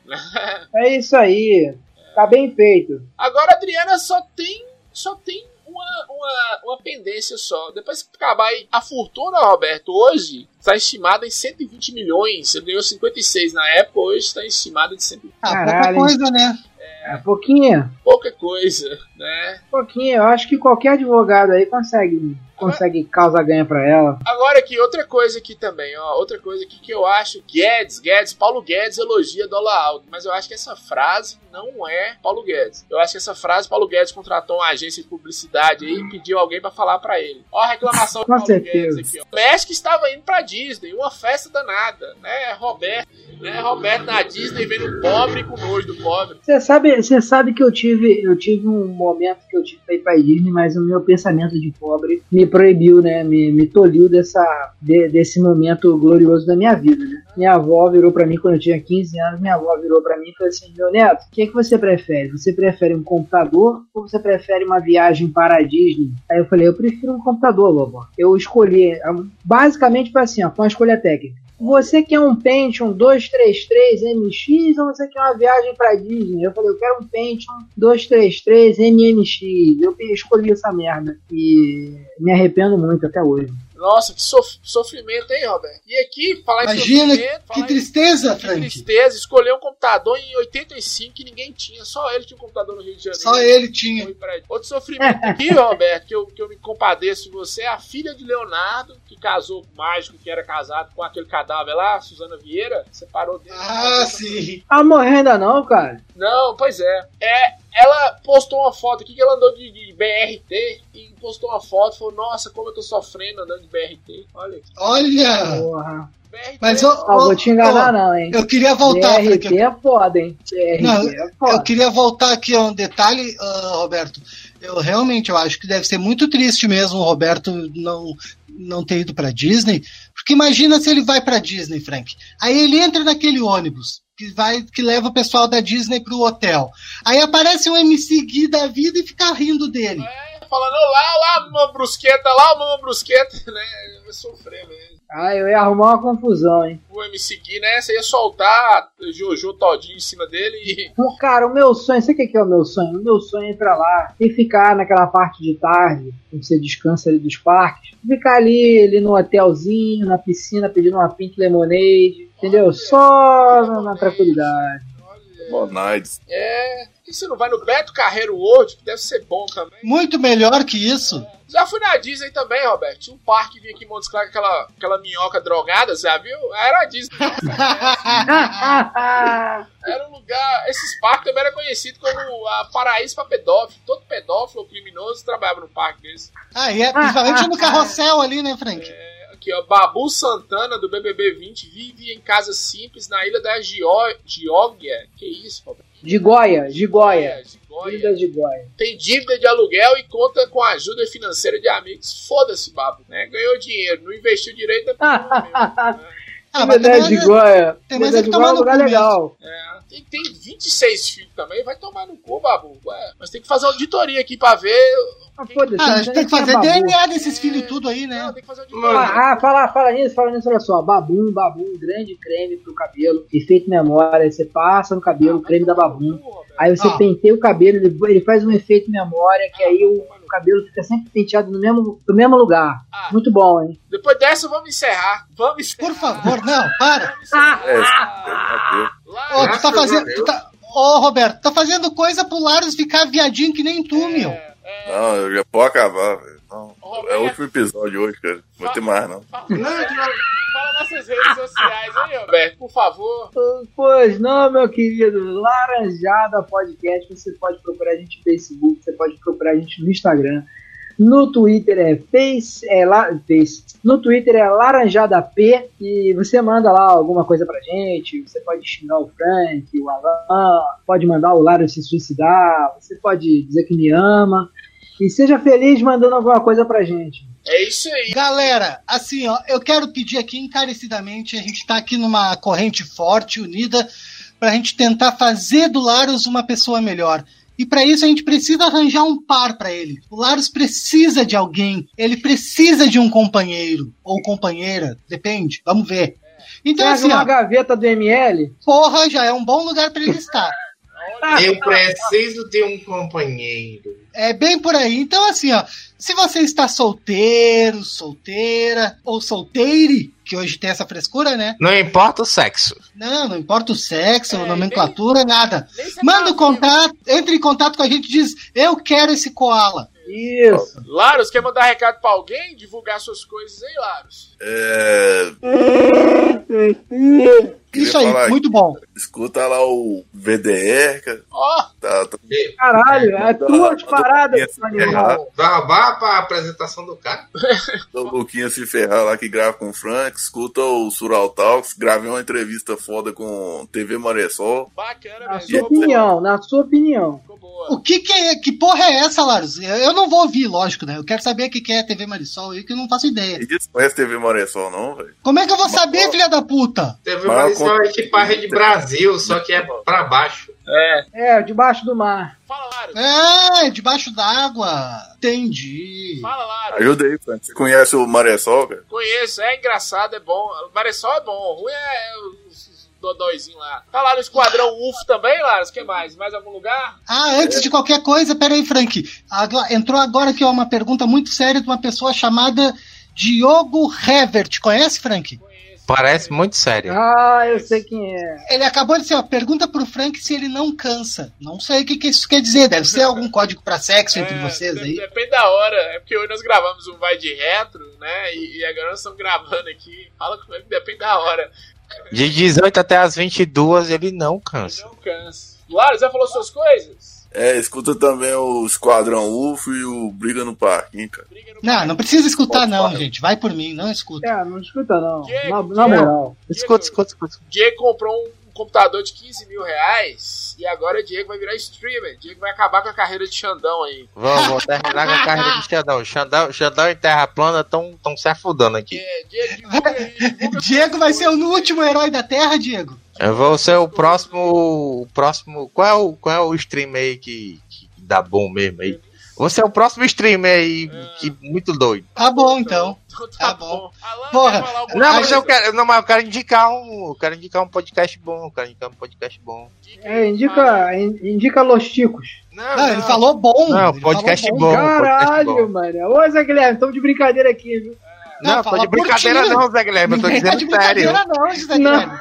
[LAUGHS] É isso aí. Tá bem feito. Agora a Adriana só tem. Só tem uma, uma, uma pendência só. Depois que acabar aí, a fortuna, Roberto, hoje está estimada em 120 milhões. Ele ganhou 56 na época, hoje está estimada de 120. Ah, pouca coisa, né? É pouquinho. Pouca coisa, né? Pouquinho. Eu acho que qualquer advogado aí consegue, consegue causar ganho pra ela. Agora aqui, outra coisa aqui também, ó. Outra coisa aqui que eu acho. Guedes, Guedes, Paulo Guedes elogia dólar alto. Mas eu acho que essa frase não é Paulo Guedes. Eu acho que essa frase, Paulo Guedes contratou uma agência de publicidade aí e pediu alguém pra falar pra ele. Ó a reclamação [LAUGHS] do Paulo certeza. Guedes aqui, ó. O México estava indo pra Disney, uma festa danada, né? Roberto, né? Roberto na Disney vendo pobre com nojo do pobre. Você sabe, você sabe que eu tive, eu tive um momento que eu tive pra ir pra Disney, mas o meu pensamento de pobre me proibiu, né? Me, me tolhiu dessa, de- desse momento glorioso da minha vida, né? Minha avó virou pra mim quando eu tinha 15 anos, minha avó virou pra mim e falou assim: "Meu neto, o que, é que você prefere? Você prefere um computador ou você prefere uma viagem para a Disney?" Aí eu falei: "Eu prefiro um computador, vovó." Eu escolhi, basicamente foi assim, ó, foi uma escolha técnica. Você quer um Pentium 233 MX ou você quer uma viagem pra Disney? Eu falei, eu quero um Pentium 233 MMX. Eu escolhi essa merda e me arrependo muito até hoje. Nossa, que sof- sofrimento, hein, Roberto? E aqui, falar em Imagina sofrimento, que falar em- tristeza, Que Frank. tristeza, escolheu um computador em 85 que ninguém tinha. Só ele tinha um computador no Rio de Janeiro. Só ele tinha. Outro sofrimento aqui, [LAUGHS] Roberto, que eu, que eu me compadeço de você, é a filha de Leonardo, que casou com o mágico que era casado com aquele cadáver lá, Suzana Vieira, separou dele. Ah, sim. Ah, morrer ainda não, cara. Não, pois é. É, ela postou uma foto aqui que ela andou de, de BRT e postou uma foto e falou: Nossa, como eu tô sofrendo andando de BRT. Olha aqui. Olha. Porra. BRT. Mas, ô, Ó, vou te enganar, ô, não, hein? Eu queria voltar. BRT é foda, hein? BRT Não, é Eu foda. queria voltar aqui a um detalhe, ah, Roberto. Eu realmente eu acho que deve ser muito triste mesmo o Roberto não não ter ido pra Disney, porque imagina se ele vai pra Disney, Frank. Aí ele entra naquele ônibus que vai que leva o pessoal da Disney pro hotel. Aí aparece um MC Gui da vida e fica rindo dele. É, falando, lá, lá, uma brusqueta, lá, uma brusqueta, [LAUGHS] né? Vai sofrer mesmo. Ah, eu ia arrumar uma confusão, hein? O MC Gui, né? Você ia soltar Jojo todinho em cima dele e. Pô, Cara, o meu sonho, sabe o que que é o meu sonho? O meu sonho é ir pra lá e ficar naquela parte de tarde, quando você descansa ali dos parques, ficar ali, ali no hotelzinho, na piscina, pedindo uma pink lemonade, entendeu? Só na, na tranquilidade. Bonaides. É. Por que você não vai no Beto Carreiro World? Que deve ser bom também. Muito melhor que isso. Já fui na Disney também, Roberto. Tinha um parque que vinha aqui em Montes Claros, aquela, aquela minhoca drogada, já viu? Era a Disney. [LAUGHS] Era um lugar. Esses parques também eram conhecidos como a paraíso pra pedófilo. Todo pedófilo ou criminoso trabalhava no parque desse. Ah, e é, principalmente no carrossel ali, né, Frank? É, aqui, ó. Babu Santana, do BBB 20, vive em casa simples na ilha da Gió- Geórgia. Que isso, Roberto? De Goia, de Goia. É, Gigóia. Ilha de Goia. Tem dívida de aluguel e conta com a ajuda financeira de amigos. Foda-se, Babu. Né? Ganhou dinheiro, não investiu direito. É [LAUGHS] né? Ah, mas também de Goia. tem mais é que de tomar é no lugar cu legal. É, tem, tem 26 filhos também, vai tomar no cu, Babu. Ué, mas tem que fazer auditoria aqui pra ver. Ah, foda-se, Ah, a não gente tem que fazer. DNA desses filhos tudo aí, Não, né? tem que fazer auditoria. Ah, ah, fala, fala nisso, fala nisso, olha só. Babum, babum, grande creme pro cabelo. Efeito memória. Você passa no cabelo, creme da babum. Aí você Ah. penteia o cabelo, ele, ele faz um efeito memória, que aí o, o cabelo fica sempre penteado no mesmo, no mesmo lugar. Ah. Muito bom, hein? Depois dessa, vamos encerrar. Vamos encerrar. Por favor, não, para. Encerrar. É, meu Ô, tu tá fazendo. Tu tá- Ô, Roberto, tá fazendo coisa pro Laros ficar viadinho que nem tu, meu. é, é, Não, eu já pode acabar, velho. Roberto. É o último episódio hoje, cara. Não vai ter mais, não. fala, fala nossas redes sociais aí, Roberto, por favor. Pois não, meu querido. Laranjada Podcast. Você pode procurar a gente no Facebook, você pode procurar a gente no Instagram. No Twitter é Face, é lá, face. No Twitter é Laranjada P e você manda lá alguma coisa pra gente. Você pode xingar o Frank, o Alan, pode mandar o Lara se suicidar, você pode dizer que me ama. E seja feliz mandando alguma coisa pra gente. É isso aí. Galera, assim, ó, eu quero pedir aqui encarecidamente, a gente tá aqui numa corrente forte, unida, pra gente tentar fazer do Laros uma pessoa melhor. E pra isso a gente precisa arranjar um par pra ele. O Laros precisa de alguém, ele precisa de um companheiro ou companheira, depende, vamos ver. Então assim, uma ó, gaveta do ML. porra, já é um bom lugar pra ele estar. Eu preciso de um companheiro. É bem por aí. Então, assim, ó, se você está solteiro, solteira ou solteire, que hoje tem essa frescura, né? Não importa o sexo. Não, não importa o sexo, É, nomenclatura, nada. Nem você Manda o contato, entre em contato com a gente e diz: Eu quero esse koala. Isso. Laros, quer mandar recado pra alguém? Divulgar suas coisas aí, Laros? É. [LAUGHS] Isso aí, falar, muito bom. Escuta lá o VDR, cara. Ó, Tá, tá Caralho, é tua de parada, Luquinha se ferrar, animal. Vai roubar pra apresentação do cara? [LAUGHS] o Luquinha se ferrar lá que grava com o Frank. Escuta o Sural Talks. Gravei uma entrevista foda com TV Maressol. bacana Na sua opinião, na sua opinião. O que que é, que porra é essa, Laros? Eu eu não vou ouvir, lógico, né? Eu quero saber o que que é TV Marisol aí, que eu não faço ideia. E disso conhece TV Maressol, não, velho? Como é que eu vou saber, filha da puta? Teve Mas lição conto- tipo a Rede Brasil, só que é pra baixo. É. É, debaixo do mar. Fala, Laros. É, debaixo d'água. Entendi. Fala, Laros. Ajuda aí, Frank. Você conhece o Maressol, cara? Conheço, é engraçado, é bom. O Maressol é bom, o ruim é os dodóizinhos lá. Tá lá no Esquadrão UF também, Laros? O que mais? Mais algum lugar? Ah, antes de qualquer coisa, peraí, Frank. Agora- entrou agora aqui ó, uma pergunta muito séria de uma pessoa chamada Diogo Hevert. Conhece, Frank? Parece muito sério. Ah, eu sei quem é. Ele acabou de dizer, ó, pergunta pro Frank se ele não cansa. Não sei o que, que isso quer dizer. Deve ser algum [LAUGHS] código pra sexo entre É, vocês de- aí. Depende da hora. É porque hoje nós gravamos um Vai de Retro, né? E, e agora nós estamos gravando aqui. Fala comigo, depende da hora. De 18 até as 22 ele não cansa. Não cansa. Laros, já falou suas coisas? É, escuta também o Esquadrão UFO e o Briga no Parque, hein, cara. Não, não precisa escutar, não, gente. Vai por mim, não escuta. É, não escuta não. Que- Na, na moral. Escuta, escuta, escuta. Diego comprou um computador de 15 mil reais e agora o Diego vai virar streamer. O Diego vai acabar com a carreira de Xandão aí. Vou, vou terminar com a carreira de Xandão. Xandão, Xandão e Terra Plana estão tão se afudando aqui. É, Diego, divulga aí, divulga Diego vai ser o último herói da Terra, Diego. Eu vou ser o próximo. O próximo. Qual é o, qual é o streamer aí que, que dá bom mesmo aí? Vou ser o próximo streamer aí, que muito doido. Tá bom, então. Tá tá bom. bom. Alan, Porra, Não, mas eu quero. Não, mas eu quero indicar um. Eu quero indicar um podcast bom. Eu quero indicar um podcast bom. É, indica, in- indica Los Ticos. Não, Não, ele falou bom. Não, podcast bom. podcast Caralho, bom. mano. Ô, Zé Guilherme, estamos de brincadeira aqui, viu? Não, Não, tô de brincadeira não, Zé Guilherme. Eu tô Ninguém tá de dizendo sério. brincadeira, não, José Não.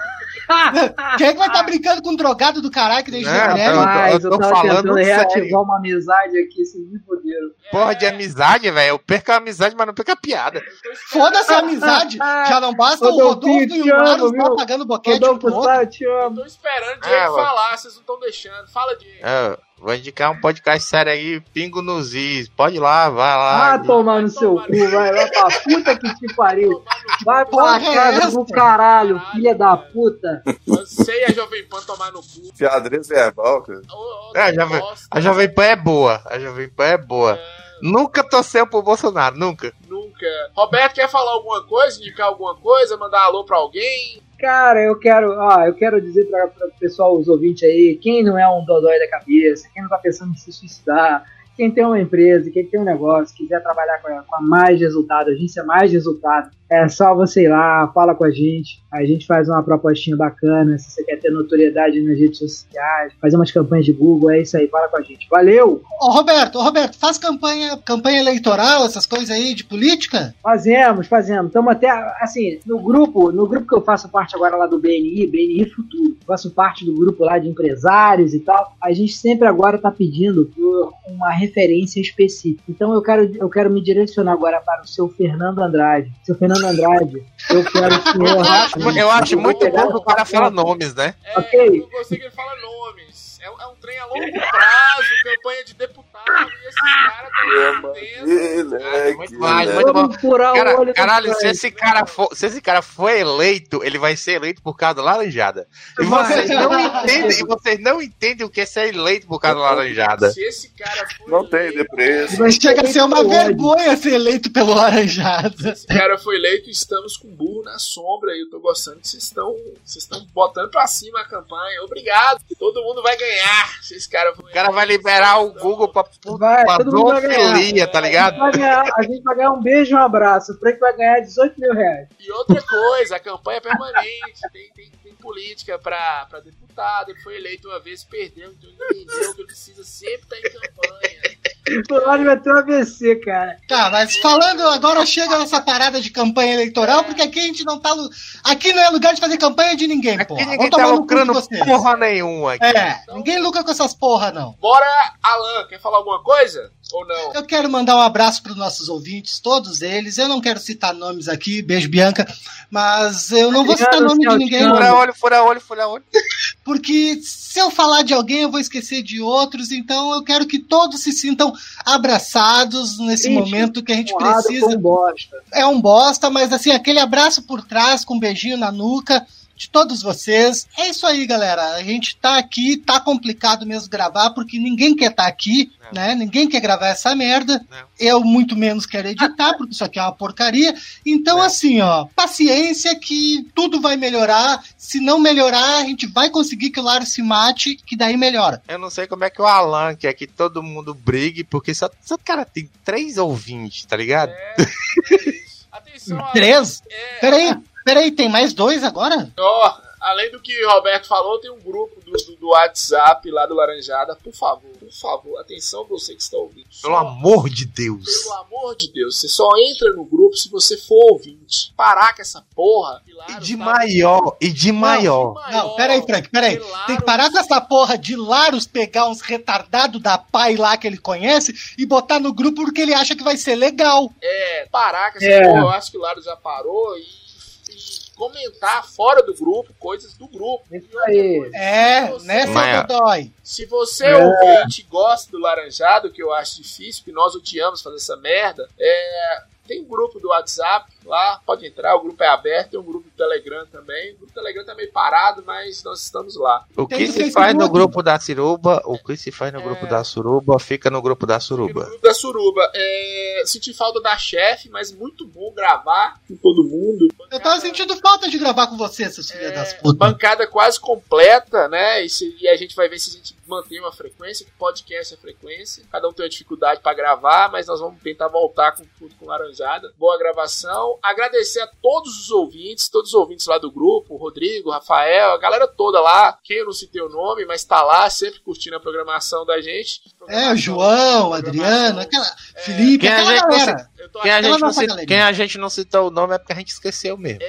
[LAUGHS] Quem é que vai estar brincando com um drogado do caralho que José Não, Guilherme? eu eu, tô tava falando tentando sério. reativar uma amizade aqui, vocês me fuderam. Porra de amizade, velho. Eu perco a amizade, mas não perco a piada. Foda-se a amizade. [LAUGHS] Já não basta o Rodolfo e o Marlos tá pagando boquete um pro Rodolfo outro. Eu te Eu amo. tô esperando o Diego mano. falar, vocês não estão deixando. Fala, Diego. É, vou indicar um podcast sério aí, Pingo nos Is. Pode ir lá, vai lá. Ah, tomar no seu cu, vai, vai pra puta que te pariu. Vai pra é casa do caralho, filha da puta. Sei a Jovem Pan tomar no cu. Xadrez verbal, cara. É, vi- gosto. A Jovem Pan é boa. A Jovem Pan é boa. É, Nunca torceu pro Bolsonaro, nunca. Nunca. Roberto, quer falar alguma coisa? Indicar alguma coisa? Mandar alô pra alguém? Cara, eu quero, ó, eu quero dizer pra, pra pessoal, os ouvintes aí, quem não é um dodói da cabeça, quem não tá pensando em se suicidar, quem tem uma empresa, quem tem um negócio, quiser trabalhar com a, com a mais resultado, agência mais resultado, é só você ir lá, fala com a gente, a gente faz uma propostinha bacana, se você quer ter notoriedade nas redes sociais, fazer umas campanhas de Google, é isso aí, fala com a gente. Valeu! Ô, Roberto, ô, Roberto, faz campanha, campanha eleitoral, essas coisas aí de política? Fazemos, fazemos. Estamos até, assim, no grupo, no grupo que eu faço parte agora lá do BNI, BNI Futuro, faço parte do grupo lá de empresários e tal, a gente sempre agora está pedindo por uma referência específica. Então eu quero, eu quero me direcionar agora para o seu Fernando Andrade. Seu Fernando Andrade, eu quero o senhor... [LAUGHS] Eu acho muito bom que o cara fala nomes, né? É, Ok. eu não gostei que ele fala nomes. É, é um trem a longo prazo, campanha de deputado, é o Cara, caralho, se esse cara for, se esse cara for eleito, ele vai ser eleito por causa da laranjada. E vocês não entendem, e vocês não entendem o que é ser eleito por causa da laranjada. Se esse cara for Não tem depressa. Vai Chega a ser uma vergonha ser eleito pelo Laranjado. se esse cara foi eleito, estamos com burro na sombra e eu tô gostando que vocês estão vocês estão botando pra cima a campanha. Obrigado. Todo mundo vai ganhar se esse cara for O cara vai liberar o Google pra, Vai, pra todo mundo vai ganhar. zoofilia, tá A gente, ligado? vai ganhar, a gente vai ganhar um beijo e um abraço. O Frank vai ganhar 18 mil reais. E outra coisa, a campanha é permanente, tem, tem, tem política pra, pra deputado, ele foi eleito uma vez, perdeu, então ele entendeu que ele precisa sempre estar em campanha. O Lorde vai ter um AVC, cara. Tá, mas falando agora chega nessa parada de campanha eleitoral, porque aqui a gente não tá. Aqui não é lugar de fazer campanha de ninguém, Aqui porra. ninguém tá lucrando vocês. porra nenhuma aqui. É, ninguém lucra com essas porra, não. Bora, Alan, quer falar alguma coisa? Ou não? Eu quero mandar um abraço para os nossos ouvintes, todos eles. Eu não quero citar nomes aqui, beijo Bianca, mas eu não vou citar nome de ninguém, Fura olho, fura olho, fura olho. porque se eu falar de alguém eu vou esquecer de outros, então eu quero que todos se sintam abraçados nesse momento que a gente precisa. com bosta. É um bosta, mas assim, aquele abraço por trás com um beijinho na nuca de todos vocês. É isso aí, galera. A gente tá aqui, tá complicado mesmo gravar, porque ninguém quer estar aqui, Não. né? Ninguém quer gravar essa merda. Não. Eu muito menos quero editar, porque isso aqui é uma porcaria. Então, Não. assim, ó, paciência que tudo vai melhorar. Se não melhorar, a gente vai conseguir que o Laro se mate, que daí melhora. Eu não sei como é que o Alan quer que todo mundo brigue, porque só, só cara tem três ouvintes, tá ligado? É, é isso. [LAUGHS] Atenção, Alan. Três? É, Peraí, peraí, tem mais dois agora? Ó, além do que o Roberto falou, tem um grupo do, do, do WhatsApp lá do Laranjada. Por favor, por favor, atenção você que está ouvindo. Pelo Só- amor de Deus. Pelo amor de Deus, você só entra no grupo se você for ouvinte. Parar com essa porra. E de tá- maior, e de maior. Não, peraí, Frank, peraí. Tem que parar com essa porra de Larus pegar uns retardados da pai lá que ele conhece e botar no grupo porque ele acha que vai ser legal. É, parar com essa É. porra. Eu acho que o Laro já parou e comentar fora do grupo coisas do grupo. Isso aí. É, se você- né, Dodói? Se você ouvinte gosta do Laranjado, que eu acho difícil, porque nós odiamos fazer essa merda, é, Tem um grupo do WhatsApp lá, pode entrar, o grupo é aberto, tem um grupo do Telegram também. O grupo do Telegram tá meio parado, mas nós estamos lá. O Tem que no se faz no Facebook. grupo da Suruba, o que se faz no grupo É. da Suruba, fica no grupo da E no Suruba. grupo da Suruba. É, senti falta da chefe, mas muito bom gravar com todo mundo. Eu tava sentindo falta de gravar com você, seus filhos das É, putas. bancada quase completa, né? E, se- e a gente vai ver se a gente mantém uma frequência, que podcast é frequência. Cada um tem uma dificuldade pra gravar, mas nós vamos tentar voltar com tudo com laranjada. Boa gravação. Agradecer a todos os ouvintes, todos os ouvintes lá do grupo, o Rodrigo, o Rafael, a galera toda lá. Quem eu não citei o nome, mas tá lá, sempre curtindo a programação da gente. É, o João, o Adriano, aquela. Felipe, Quem a aquela galera. Eu tô Quem a, gente não cita- quem a gente não citou o nome é porque a gente esqueceu mesmo.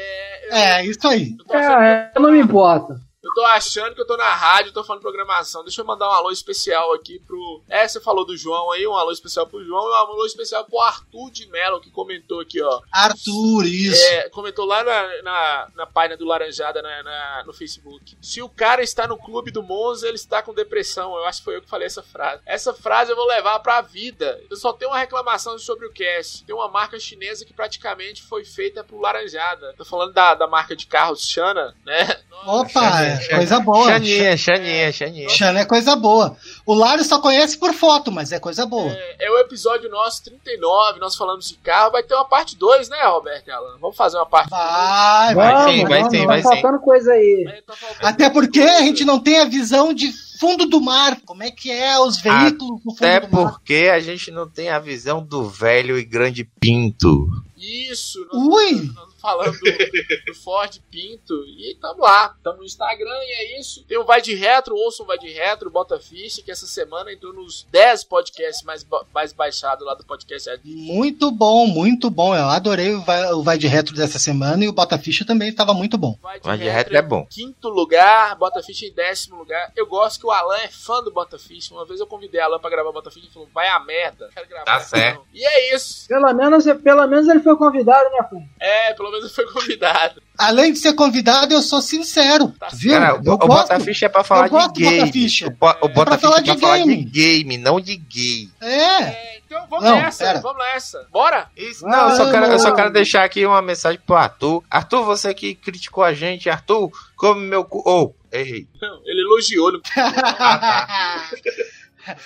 É, isso aí. eu É, eu não me importo. Eu tô achando que eu tô na rádio, tô falando programação. Deixa eu mandar um alô especial aqui pro. É, você falou do João aí, um alô especial pro João e um alô especial pro Arthur de Mello, que comentou aqui, ó. Arthur, isso. É, comentou lá na, na, na página do Laranjada na, na- no Facebook. Se o cara está no clube do Monza, ele está com depressão. Eu acho que foi eu que falei essa frase. Essa frase eu vou levar pra vida. Eu só tenho uma reclamação sobre o cast. Tem uma marca chinesa que praticamente foi feita pro Laranjada. Tô falando da, da marca de carros Xana, né? Opa, [LAUGHS] é coisa boa. Xaninha, Xaninha, Xaninha. Xana é coisa boa. O Lário só conhece por foto, mas é coisa boa. É, é o episódio nosso 39, nós falamos de carro. Vai ter uma parte 2, né, Roberto e Alan? Vamos fazer uma parte Vai, Vai vai. sim, vai sim, tá vai sim. faltando coisa aí. 2. Tá faltando- Até porque a gente não tem a visão de fundo do mar. Como é que é os veículos no fundo Até do mar? porque a gente não tem a visão do velho e grande pinto. Isso, nós, Ui! nós falando do, Ford Pinto. E tamo lá, tamo no Instagram e é isso. Tem o Vai de Retro, ouçam o Vai de Retro, Bota Ficha, que essa semana entrou nos 10 podcasts mais, ba- mais baixados lá do podcast. Muito bom, muito bom. Eu adorei o vai, o vai de retro dessa semana e o Bota Ficha também estava muito bom. Vai Mas de retro é bom. em quinto lugar, Bota Ficha em décimo lugar. Eu gosto que o Alan é fã do Bota Ficha. Uma vez eu convidei a Alan pra gravar Bota Ficha e falou: vai a merda. Quero gravar. Tá certo. não. E é isso. Pelo menos, pelo menos ele foi convidado, né, Fran? É, pelo menos foi convidado. Além de ser convidado, eu sou sincero. Tá Viu? Cara, o, eu o gosto. Bota Ficha é pra falar eu gosto de game. Ficha. O, bo- o Bota pra falar Ficha é de pra falar de game. game, não de gay. É. É, então vamos Não, nessa, pera. vamos nessa. Bora? Isso, não, eu só, Vamos. quero, eu só quero deixar aqui uma mensagem pro Arthur. Arthur, você que criticou a gente, Arthur, come meu cu. Oh, errei. Não, ele elogiou. Não... [LAUGHS]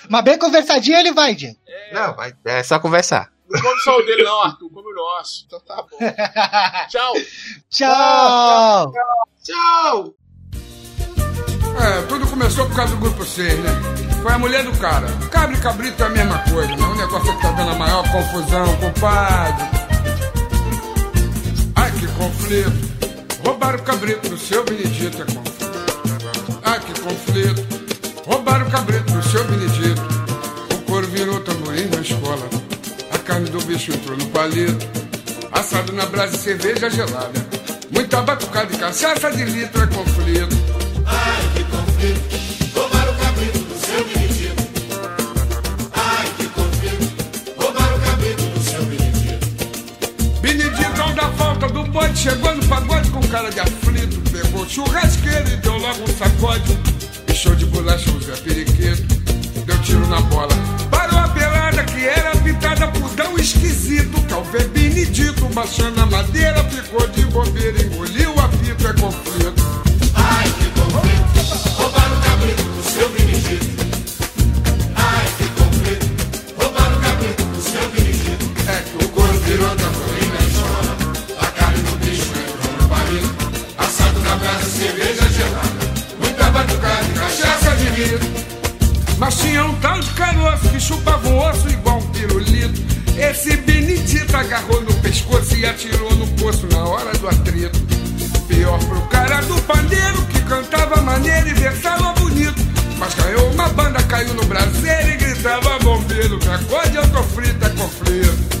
Mas bem conversadinho ele vai, Diego. Não, vai- é só conversar. Não come só o dele, não, Arthur. Come o nosso. Então tá bom. [LAUGHS] Tchau. Tchau. Tchau! É, tudo começou por causa do grupo 6, né? Foi a mulher do cara. Cabra e cabrito é a mesma coisa, né? O negócio é que tá dando a maior confusão, compadre. Ai, que conflito. Roubaram o cabrito do seu Benedito, é conflito. Ai, que conflito. Roubaram o cabrito do seu Benedito. Carne do bicho entrou no palito. Assado na brasa e cerveja gelada. Muita batucada e cachaça de litro é conflito. Beneditão da falta do bode chegou no pagode com cara de aflito. Pegou churrasqueiro e deu logo um sacode. E show de bolacha o Zé Periquito. Deu tiro na bola. Parou a pelada que era tão esquisito. Que ao ver Benedito baixando a madeira, ficou de bobeira, engoliu o apito, é conflito. É que o couro virou tamborim na escola. A carne do bicho entrou no palito. Assado na brasa, cerveja gelada. Muita batucada e cachaça de litro. Mas tinha um tal de caroço que chupava um osso. Esse Benedito agarrou no pescoço e atirou no poço na hora do atrito. Pior pro cara do pandeiro que cantava maneiro e versava bonito. Mas ganhou uma banda, caiu no braseiro e gritava bombeiro. Que acorde eu tô frito, é conflito.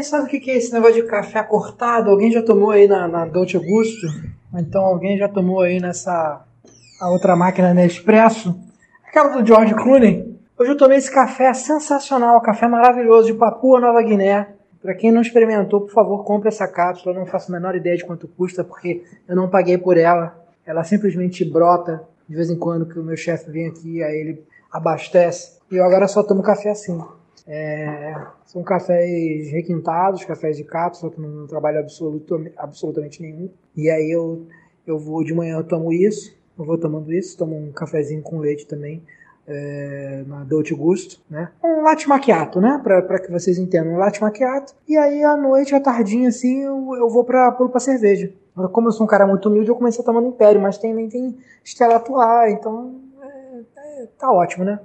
Alguém sabe o que é esse negócio de café cortado? Alguém já tomou aí na, na Dolce Gusto? Então alguém já tomou aí nessa a outra máquina Nespresso? Aquela do George Clooney? Hoje eu tomei esse café sensacional, café maravilhoso de Papua Nova Guiné. Para quem não experimentou, por favor, compre essa cápsula. Eu não faço a menor ideia de quanto custa, porque eu não paguei por ela. Ela simplesmente brota de vez em quando que o meu chefe vem aqui, aí ele abastece. E eu agora só tomo café assim. É, são cafés requintados, cafés de cápsula, que não trabalho absoluto, absolutamente nenhum. E aí eu, eu vou de manhã eu tomo isso, eu vou tomando isso, tomo um cafezinho com leite também, é, na Dolce Gusto, né? Um latte macchiato, né? Pra que vocês entendam, um latte macchiato. E aí à noite, à tardinha assim, eu, eu vou pulo pra cerveja. Como eu sou um cara muito humilde, eu comecei tomando Império, mas também tem Stella Artois, então é, é, tá ótimo, né?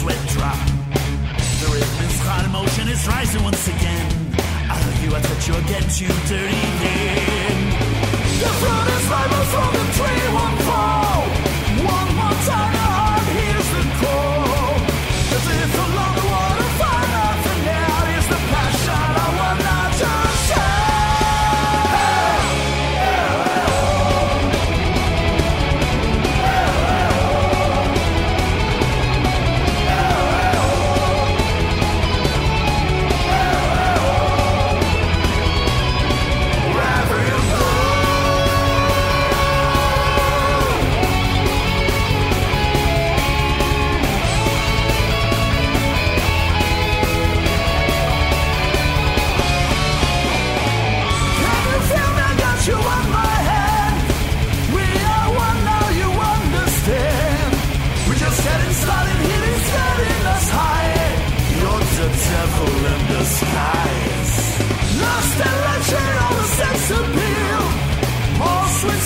Sweat drop. The rhythm is hot, emotion is rising once again. I love you, I thought you were getting too dirty then. The fruit is ripe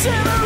to